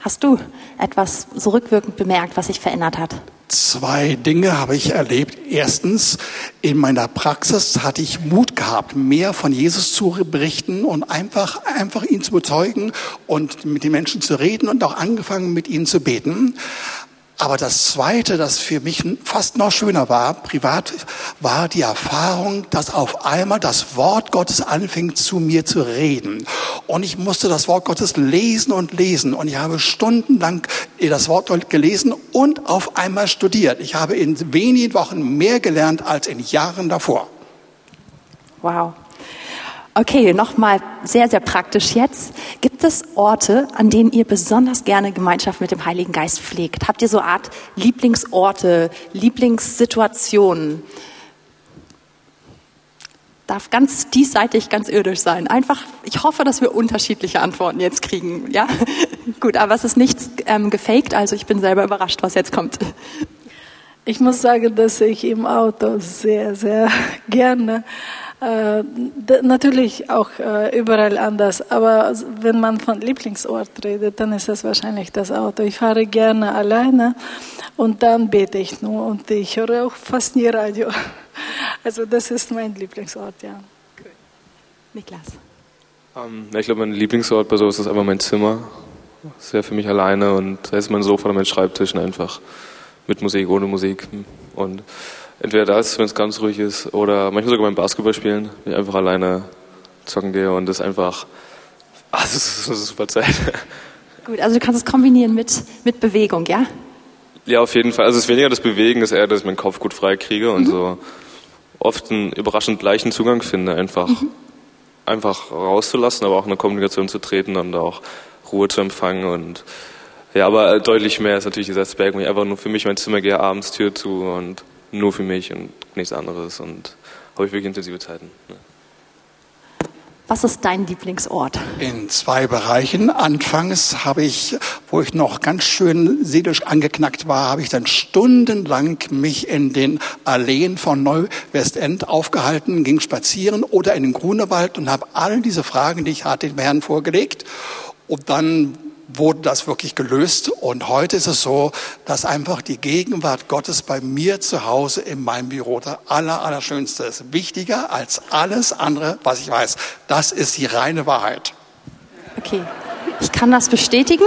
Hast du etwas so rückwirkend bemerkt, was sich verändert hat? Zwei Dinge habe ich erlebt. Erstens, in meiner Praxis hatte ich Mut gehabt, mehr von Jesus zu berichten und einfach, einfach ihn zu bezeugen und mit den Menschen zu reden und auch angefangen, mit ihnen zu beten. Aber das Zweite, das für mich fast noch schöner war, privat, war die Erfahrung, dass auf einmal das Wort Gottes anfing zu mir zu reden. Und ich musste das Wort Gottes lesen und lesen. Und ich habe stundenlang das Wort gelesen und auf einmal studiert. Ich habe in wenigen Wochen mehr gelernt als in Jahren davor. Wow. Okay, nochmal sehr, sehr praktisch jetzt. Gibt es Orte, an denen ihr besonders gerne Gemeinschaft mit dem Heiligen Geist pflegt? Habt ihr so eine Art Lieblingsorte, Lieblingssituationen? Darf ganz diesseitig, ganz irdisch sein. Einfach, ich hoffe, dass wir unterschiedliche Antworten jetzt kriegen. Ja, (laughs) gut, aber es ist nichts ähm, gefaked, also ich bin selber überrascht, was jetzt kommt. Ich muss sagen, dass ich im Auto sehr, sehr (laughs) gerne natürlich auch äh, überall anders, aber wenn man von Lieblingsort redet, dann ist es wahrscheinlich das Auto. Ich fahre gerne alleine und dann bete ich nur und ich höre auch fast nie Radio. (laughs) Also das ist mein Lieblingsort, ja. Cool. Niklas? Um, ähm, ich glaube, mein Lieblingsort bei sowas ist einfach mein Zimmer. Sehr für mich alleine und da ist mein Sofa oder mein Schreibtisch einfach mit Musik, ohne Musik und entweder das, wenn es ganz ruhig ist, oder manchmal sogar beim Basketball spielen, wenn ich einfach alleine zocken gehe und das einfach, ah, das ist, ist super Zeit. Gut, also du kannst es kombinieren mit, mit Bewegung, ja? Ja, auf jeden Fall. Also es ist weniger das Bewegen, es ist eher, dass ich meinen Kopf gut frei kriege und mhm. so oft einen überraschend leichten Zugang finde, einfach, mhm. einfach rauszulassen, aber auch in eine Kommunikation zu treten und auch Ruhe zu empfangen und ja, aber deutlich mehr ist natürlich dieser Aspekt, wo ich einfach nur für mich mein Zimmer gehe, abends Tür zu und nur für mich und nichts anderes und habe ich wirklich intensive Zeiten. Ne? Was ist dein Lieblingsort? In zwei Bereichen. Anfangs habe ich, wo ich noch ganz schön seelisch angeknackt war, habe ich dann stundenlang mich in den Alleen von Neu-Westend aufgehalten, ging spazieren oder in den Grunewald und habe all diese Fragen, die ich hatte, dem Herrn vorgelegt. Und dann wurde das wirklich gelöst. Und heute ist es so, dass einfach die Gegenwart Gottes bei mir zu Hause in meinem Büro der aller, allerschönste ist. Wichtiger als alles andere, was ich weiß. Das ist die reine Wahrheit. Okay, ich kann das bestätigen.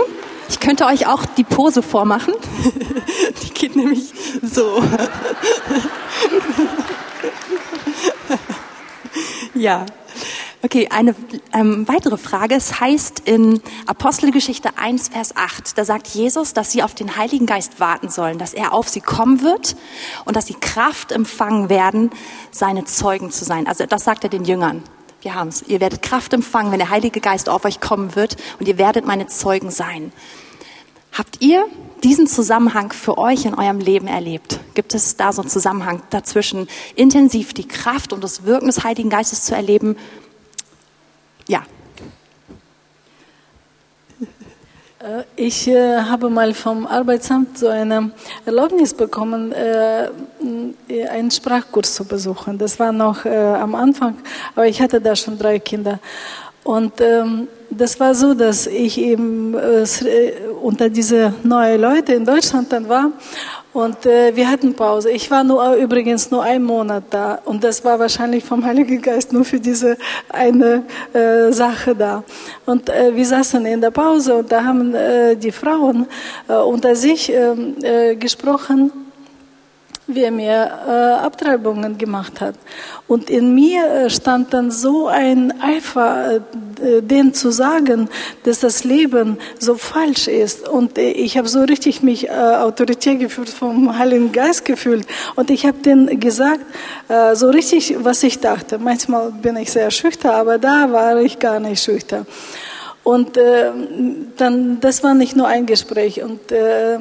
Ich könnte euch auch die Pose vormachen. (laughs) Die geht nämlich so. (laughs) Ja, Okay, eine ähm, weitere Frage. Es heißt in Apostelgeschichte 1, Vers 8, da sagt Jesus, dass sie auf den Heiligen Geist warten sollen, dass er auf sie kommen wird und dass sie Kraft empfangen werden, seine Zeugen zu sein. Also das sagt er den Jüngern. Wir haben es. Ihr werdet Kraft empfangen, wenn der Heilige Geist auf euch kommen wird und ihr werdet meine Zeugen sein. Habt ihr diesen Zusammenhang für euch in eurem Leben erlebt? Gibt es da so einen Zusammenhang dazwischen, intensiv die Kraft und das Wirken des Heiligen Geistes zu erleben Äh, ich äh, habe mal vom Arbeitsamt so eine Erlaubnis bekommen, äh, einen Sprachkurs zu besuchen. Das war noch äh, am Anfang, aber ich hatte da schon drei Kinder. Und ähm, das war so, dass ich eben äh, unter diese neuen Leute in Deutschland dann war und äh, wir hatten Pause. Ich war nur übrigens nur einen Monat da und das war wahrscheinlich vom Heiligen Geist nur für diese eine äh, Sache da. Und äh, wir saßen in der Pause und da haben äh, die Frauen äh, unter sich ähm, äh, gesprochen wie er mir äh, Abtreibungen gemacht hat. Und in mir äh, stand dann so ein Eifer, äh, denen zu sagen, dass das Leben so falsch ist. Und äh, ich habe so richtig mich äh, autoritär gefühlt, vom Heiligen Geist gefühlt. Und ich habe denen gesagt, äh, so richtig, was ich dachte. Manchmal bin ich sehr schüchtern, aber da war ich gar nicht schüchtern. Und äh, dann, das war nicht nur ein Gespräch. Und äh,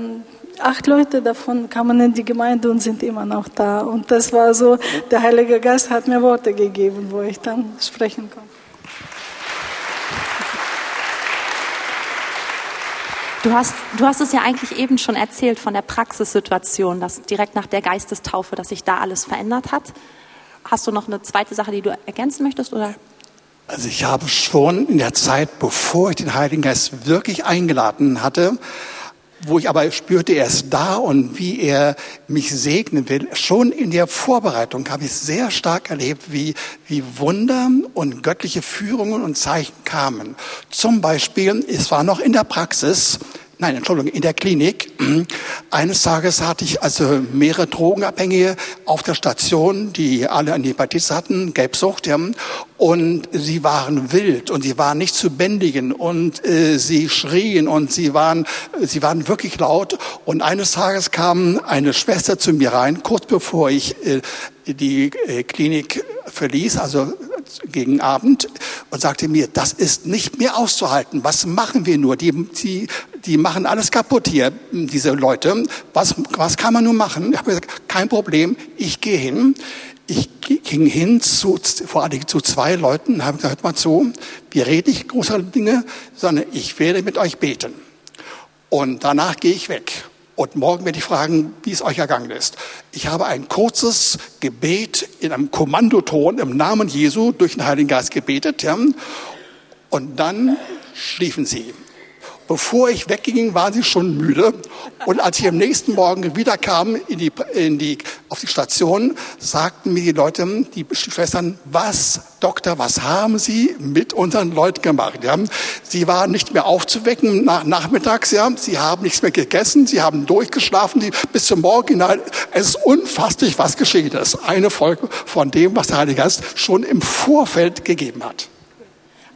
acht Leute davon kamen in die Gemeinde und sind immer noch da. Und das war so, der Heilige Geist hat mir Worte gegeben, wo ich dann sprechen konnte. Du hast, du hast es ja eigentlich eben schon erzählt von der Praxissituation, dass direkt nach der Geistestaufe, dass sich da alles verändert hat. Hast du noch eine zweite Sache, die du ergänzen möchtest? Oder? Also ich habe schon in der Zeit, bevor ich den Heiligen Geist wirklich eingeladen hatte, wo ich aber spürte, er ist da und wie er mich segnen will. Schon in der Vorbereitung habe ich sehr stark erlebt, wie, wie Wunder und göttliche Führungen und Zeichen kamen. Zum Beispiel, es war noch in der Praxis, nein, Entschuldigung, in der Klinik. (clears throat) Eines Tages hatte ich also mehrere Drogenabhängige auf der Station, die alle eine Hepatitis hatten, Gelbsucht, ja, und sie waren wild und sie waren nicht zu bändigen und äh, sie schrien und sie waren, sie waren wirklich laut. Und eines Tages kam eine Schwester zu mir rein, kurz bevor ich äh, die äh, Klinik verließ, also gegen Abend, und sagte mir, das ist nicht mehr auszuhalten. Was machen wir nur? Die, die, die machen alles kaputt hier, diese Leute. Was, was kann man nur machen? Ich habe gesagt, kein Problem, ich gehe hin. Ich ging hin zu, vor allem zu zwei Leuten habe gesagt, hört mal zu, wir reden nicht große Dinge, sondern ich werde mit euch beten. Und danach gehe ich weg. Und morgen werde ich fragen, wie es euch ergangen ist. Ich habe ein kurzes Gebet in einem Kommandoton im Namen Jesu durch den Heiligen Geist gebetet. Ja? Und dann schliefen sie. Bevor ich wegging, waren sie schon müde. Und als ich am nächsten Morgen wiederkam in die, in die, auf die Station, sagten mir die Leute, die Schwestern, was, Doktor, was haben Sie mit unseren Leuten gemacht? Ja, sie waren nicht mehr aufzuwecken nach, nachmittags, ja, sie haben nichts mehr gegessen, sie haben durchgeschlafen die, bis zum Morgen hinein. Es ist unfasslich, was geschehen ist. Eine Folge von dem, was der Heilige Geist schon im Vorfeld gegeben hat.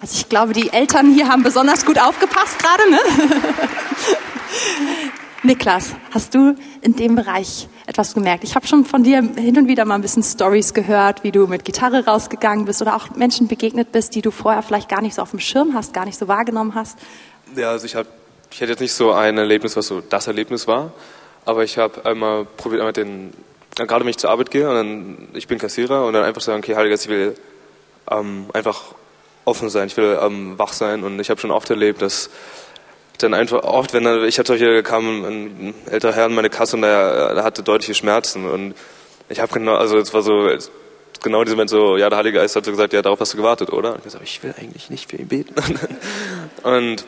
Also ich glaube, die Eltern hier haben besonders gut aufgepasst gerade. Ne? (laughs) Niklas, hast du in dem Bereich etwas gemerkt? Ich habe schon von dir hin und wieder mal ein bisschen Stories gehört, wie du mit Gitarre rausgegangen bist oder auch Menschen begegnet bist, die du vorher vielleicht gar nicht so auf dem Schirm hast, gar nicht so wahrgenommen hast. Ja, also ich, hab, ich hatte jetzt nicht so ein Erlebnis, was so das Erlebnis war, aber ich habe einmal probiert, einmal den, gerade wenn ich zur Arbeit gehe und dann, ich bin Kassierer und dann einfach sagen, okay, Heiliger, ich will ähm, einfach offen sein, ich will ähm, wach sein und ich habe schon oft erlebt, dass dann einfach oft, wenn er, ich hatte hier kam ein älterer Herr in meine Kasse und der, der hatte deutliche Schmerzen und ich habe genau, also es war so genau dieser Moment so, ja, der Heilige Geist hat so gesagt, ja, darauf hast du gewartet, oder? Und ich gesagt, ich will eigentlich nicht für ihn beten. (laughs) und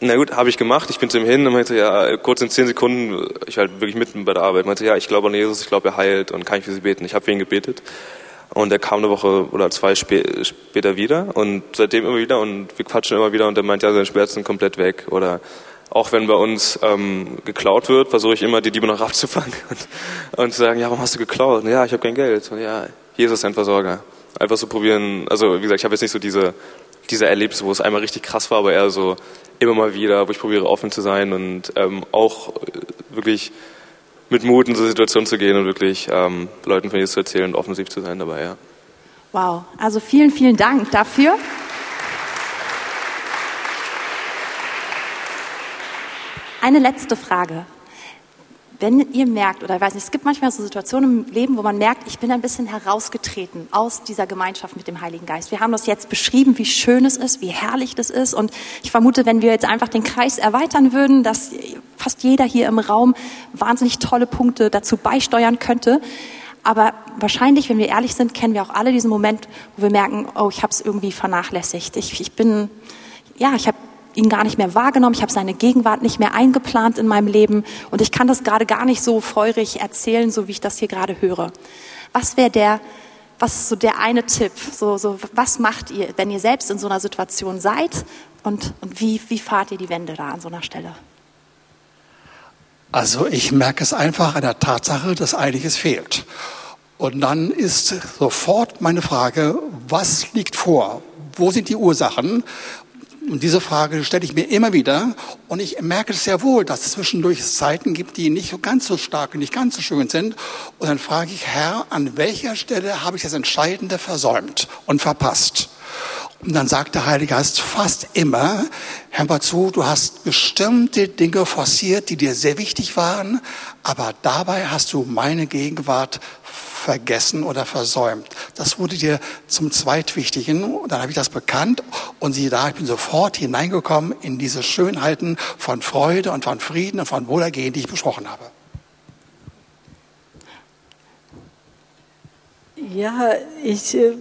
na gut, habe ich gemacht. Ich bin zu ihm hin und meinte, ja, kurz in zehn Sekunden, ich war halt wirklich mitten bei der Arbeit, meinte, ja, ich glaube an Jesus, ich glaube, er heilt und kann ich für sie beten. Ich habe für ihn gebetet. Und er kam eine Woche oder zwei später wieder und seitdem immer wieder und wir quatschen immer wieder und er meint, ja, seine Schmerzen sind komplett weg. Oder auch wenn bei uns ähm, geklaut wird, versuche ich immer die Diebe noch (laughs) abzufangen und, und zu sagen, ja, warum hast du geklaut? Ja, ich habe kein Geld. Und ja, Jesus ist ein Versorger. Einfach so probieren, also wie gesagt, ich habe jetzt nicht so diese, diese Erlebnisse, wo es einmal richtig krass war, aber eher so immer mal wieder, wo ich probiere offen zu sein und ähm, auch wirklich mit Mut in so Situationen zu gehen und wirklich ähm, Leuten von Jesus zu erzählen und offensiv zu sein dabei, ja. Wow, also vielen, vielen Dank dafür. Eine letzte Frage. Wenn ihr merkt, oder ich weiß nicht, es gibt manchmal so Situationen im Leben, wo man merkt, ich bin ein bisschen herausgetreten aus dieser Gemeinschaft mit dem Heiligen Geist. Wir haben das jetzt beschrieben, wie schön es ist, wie herrlich das ist. Und ich vermute, wenn wir jetzt einfach den Kreis erweitern würden, dass fast jeder hier im Raum wahnsinnig tolle Punkte dazu beisteuern könnte. Aber wahrscheinlich, wenn wir ehrlich sind, kennen wir auch alle diesen Moment, wo wir merken, oh, ich habe es irgendwie vernachlässigt. Ich, ich bin, ja, ich habe ihn gar nicht mehr wahrgenommen, ich habe seine Gegenwart nicht mehr eingeplant in meinem Leben und ich kann das gerade gar nicht so feurig erzählen, so wie ich das hier gerade höre. Was wäre der, was ist so der eine Tipp? So, so, was macht ihr, wenn ihr selbst in so einer Situation seid und, und wie, wie fahrt ihr die Wände da an so einer Stelle? Also ich merke es einfach an der Tatsache, dass einiges fehlt. Und dann ist sofort meine Frage, was liegt vor? Wo sind die Ursachen? Und diese Frage stelle ich mir immer wieder. Und ich merke es sehr wohl, dass es zwischendurch Zeiten gibt, die nicht ganz so stark und nicht ganz so schön sind. Und dann frage ich, Herr, an welcher Stelle habe ich das Entscheidende versäumt und verpasst? Und dann sagt der Heilige Geist fast immer, hör mal zu, du hast bestimmte Dinge forciert, die dir sehr wichtig waren, aber dabei hast du meine Gegenwart vergessen oder versäumt. Das wurde dir zum Zweitwichtigen. Und dann habe ich das bekannt und siehe da, ich bin sofort hineingekommen in diese Schönheiten von Freude und von Frieden und von Wohlergehen, die ich besprochen habe. Ja, ich, äh,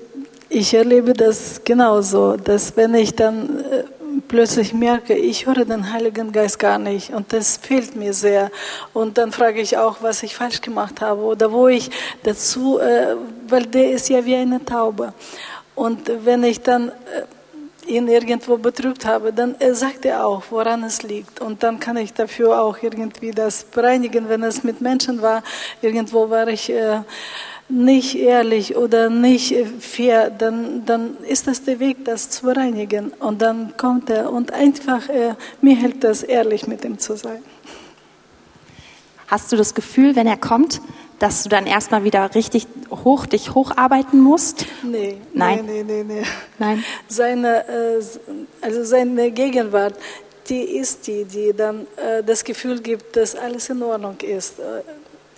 ich erlebe das genauso, dass wenn ich dann äh, plötzlich merke, ich höre den Heiligen Geist gar nicht und das fehlt mir sehr. Und dann frage ich auch, was ich falsch gemacht habe oder wo ich dazu, äh, weil der ist ja wie eine Taube. Und wenn ich dann äh, ihn irgendwo betrübt habe, dann sagt er auch, woran es liegt. Und dann kann ich dafür auch irgendwie das bereinigen, wenn es mit Menschen war. Irgendwo war ich äh, nicht ehrlich oder nicht fair, dann, dann ist das der Weg, das zu bereinigen. Und dann kommt er und einfach, äh, mir hilft das, ehrlich mit ihm zu sein. Hast du das Gefühl, wenn er kommt, dass du dann erstmal wieder richtig hoch dich hocharbeiten musst? Nee, Nein. nee, nee, nee. Nein. Seine, äh, also seine Gegenwart, die ist die, die dann äh, das Gefühl gibt, dass alles in Ordnung ist.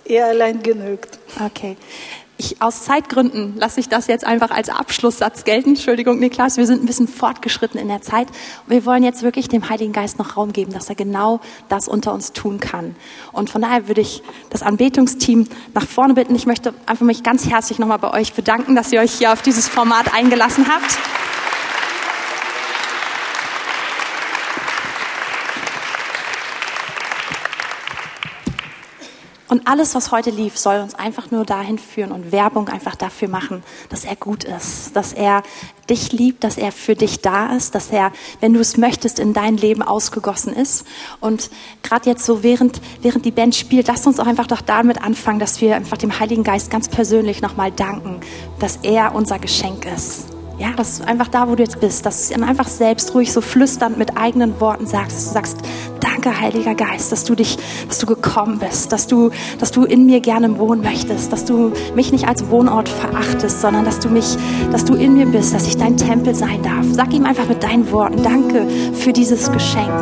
Er allein genügt. Okay. Ich, aus Zeitgründen lasse ich das jetzt einfach als Abschlusssatz gelten. Entschuldigung, Niklas, wir sind ein bisschen fortgeschritten in der Zeit. Wir wollen jetzt wirklich dem Heiligen Geist noch Raum geben, dass er genau das unter uns tun kann. Und von daher würde ich das Anbetungsteam nach vorne bitten. Ich möchte einfach mich ganz herzlich nochmal bei euch bedanken, dass ihr euch hier auf dieses Format eingelassen habt. Und alles, was heute lief, soll uns einfach nur dahin führen und Werbung einfach dafür machen, dass er gut ist, dass er dich liebt, dass er für dich da ist, dass er, wenn du es möchtest, in dein Leben ausgegossen ist. Und gerade jetzt so, während, während die Band spielt, lasst uns auch einfach doch damit anfangen, dass wir einfach dem Heiligen Geist ganz persönlich nochmal danken, dass er unser Geschenk ist. Ja, dass du einfach da, wo du jetzt bist, dass du es ihm einfach selbst ruhig so flüsternd mit eigenen Worten sagst, dass du sagst, danke Heiliger Geist, dass du dich, dass du gekommen bist, dass du, dass du in mir gerne wohnen möchtest, dass du mich nicht als Wohnort verachtest, sondern dass du mich, dass du in mir bist, dass ich dein Tempel sein darf. Sag ihm einfach mit deinen Worten, danke für dieses Geschenk.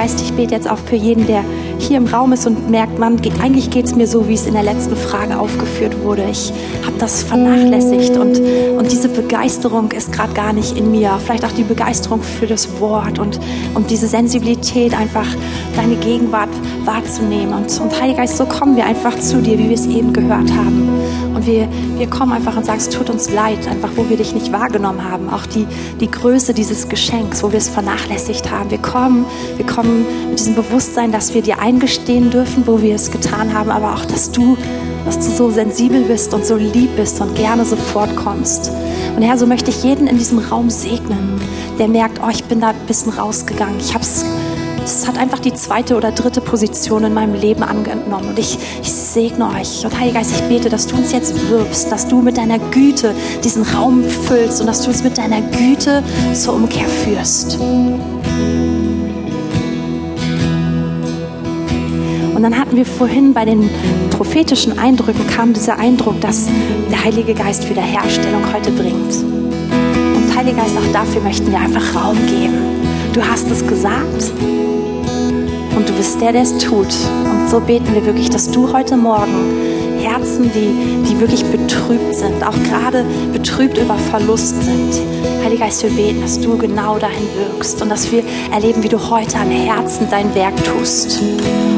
Geist, ich bete jetzt auch für jeden, der hier im Raum ist und merkt, man, eigentlich geht es mir so, wie es in der letzten Frage aufgeführt wurde. Ich habe das vernachlässigt und, und diese Begeisterung ist gerade gar nicht in mir. Vielleicht auch die Begeisterung für das Wort und, und diese Sensibilität, einfach deine Gegenwart wahrzunehmen. Und, und Heiliger Geist, so kommen wir einfach zu dir, wie wir es eben gehört haben. Und wir, wir kommen einfach und sagen, es tut uns leid, einfach wo wir dich nicht wahrgenommen haben. Auch die, die Größe dieses Geschenks, wo wir es vernachlässigt haben. Wir kommen, wir kommen mit diesem Bewusstsein, dass wir dir eingestehen dürfen, wo wir es getan haben, aber auch, dass du, dass du so sensibel bist und so lieb bist und gerne sofort kommst. Und Herr, so möchte ich jeden in diesem Raum segnen, der merkt, oh, ich bin da ein bisschen rausgegangen. Ich habe es es hat einfach die zweite oder dritte Position in meinem Leben angenommen. Und ich, ich segne euch. Und Heiliger Geist, ich bete, dass du uns jetzt wirbst, dass du mit deiner Güte diesen Raum füllst und dass du uns mit deiner Güte zur Umkehr führst. Und dann hatten wir vorhin bei den prophetischen Eindrücken kam dieser Eindruck, dass der Heilige Geist Wiederherstellung heute bringt. Und Heiliger Geist, auch dafür möchten wir einfach Raum geben. Du hast es gesagt und du bist der, der es tut. Und so beten wir wirklich, dass du heute Morgen Herzen, die, die wirklich betrübt sind, auch gerade betrübt über Verlust sind. Heiliger Geist, wir beten, dass du genau dahin wirkst und dass wir erleben, wie du heute an Herzen dein Werk tust.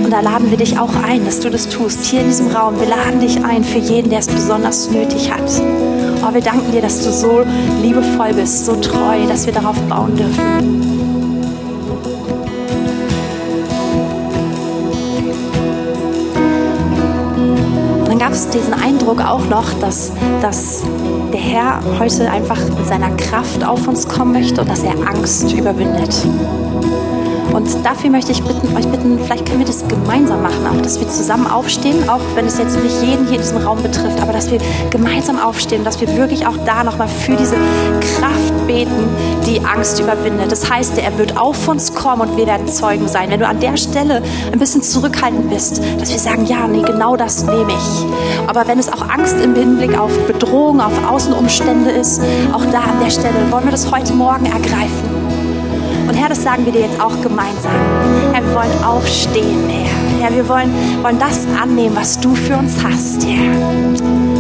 Und da laden wir dich auch ein, dass du das tust, hier in diesem Raum. Wir laden dich ein für jeden, der es besonders nötig hat. Oh, wir danken dir, dass du so liebevoll bist, so treu, dass wir darauf bauen dürfen. Es diesen Eindruck auch noch, dass, dass der Herr heute einfach mit seiner Kraft auf uns kommen möchte und dass er Angst überwindet. Und dafür möchte ich bitten, euch bitten, vielleicht können wir das gemeinsam machen, auch dass wir zusammen aufstehen, auch wenn es jetzt nicht jeden hier in diesem Raum betrifft, aber dass wir gemeinsam aufstehen, dass wir wirklich auch da nochmal für diese Kraft beten, die Angst überwindet. Das heißt, er wird auf uns kommen und wir werden Zeugen sein. Wenn du an der Stelle ein bisschen zurückhaltend bist, dass wir sagen, ja, nee, genau das nehme ich. Aber wenn es auch Angst im Hinblick auf Bedrohung, auf Außenumstände ist, auch da an der Stelle wollen wir das heute Morgen ergreifen. Herr, das sagen wir dir jetzt auch gemeinsam. Herr, wir wollen aufstehen, Herr. Herr, wir wollen, wollen das annehmen, was du für uns hast, Herr.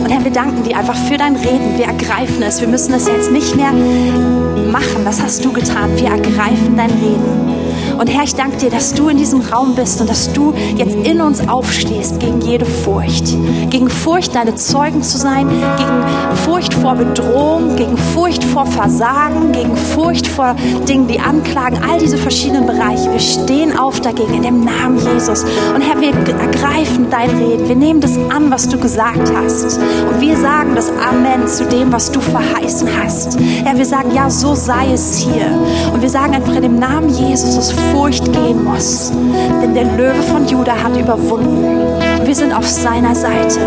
Und Herr, wir danken dir einfach für dein Reden. Wir ergreifen es. Wir müssen es jetzt nicht mehr machen. Das hast du getan. Wir ergreifen dein Reden. Und Herr, ich danke dir, dass du in diesem Raum bist und dass du jetzt in uns aufstehst gegen jede Furcht. Gegen Furcht, deine Zeugen zu sein, gegen Furcht vor Bedrohung, gegen Furcht vor Versagen, gegen Furcht vor Dingen, die anklagen, all diese verschiedenen Bereiche. Wir stehen auf dagegen in dem Namen Jesus. Und Herr, wir ergreifen dein Reden. Wir nehmen das an, was du gesagt hast. Und wir sagen das Amen zu dem, was du verheißen hast. Herr, wir sagen, ja, so sei es hier. Und wir sagen einfach in dem Namen Jesus, dass Furcht gehen muss. Denn der Löwe von Juda hat überwunden. Wir sind auf seiner Seite.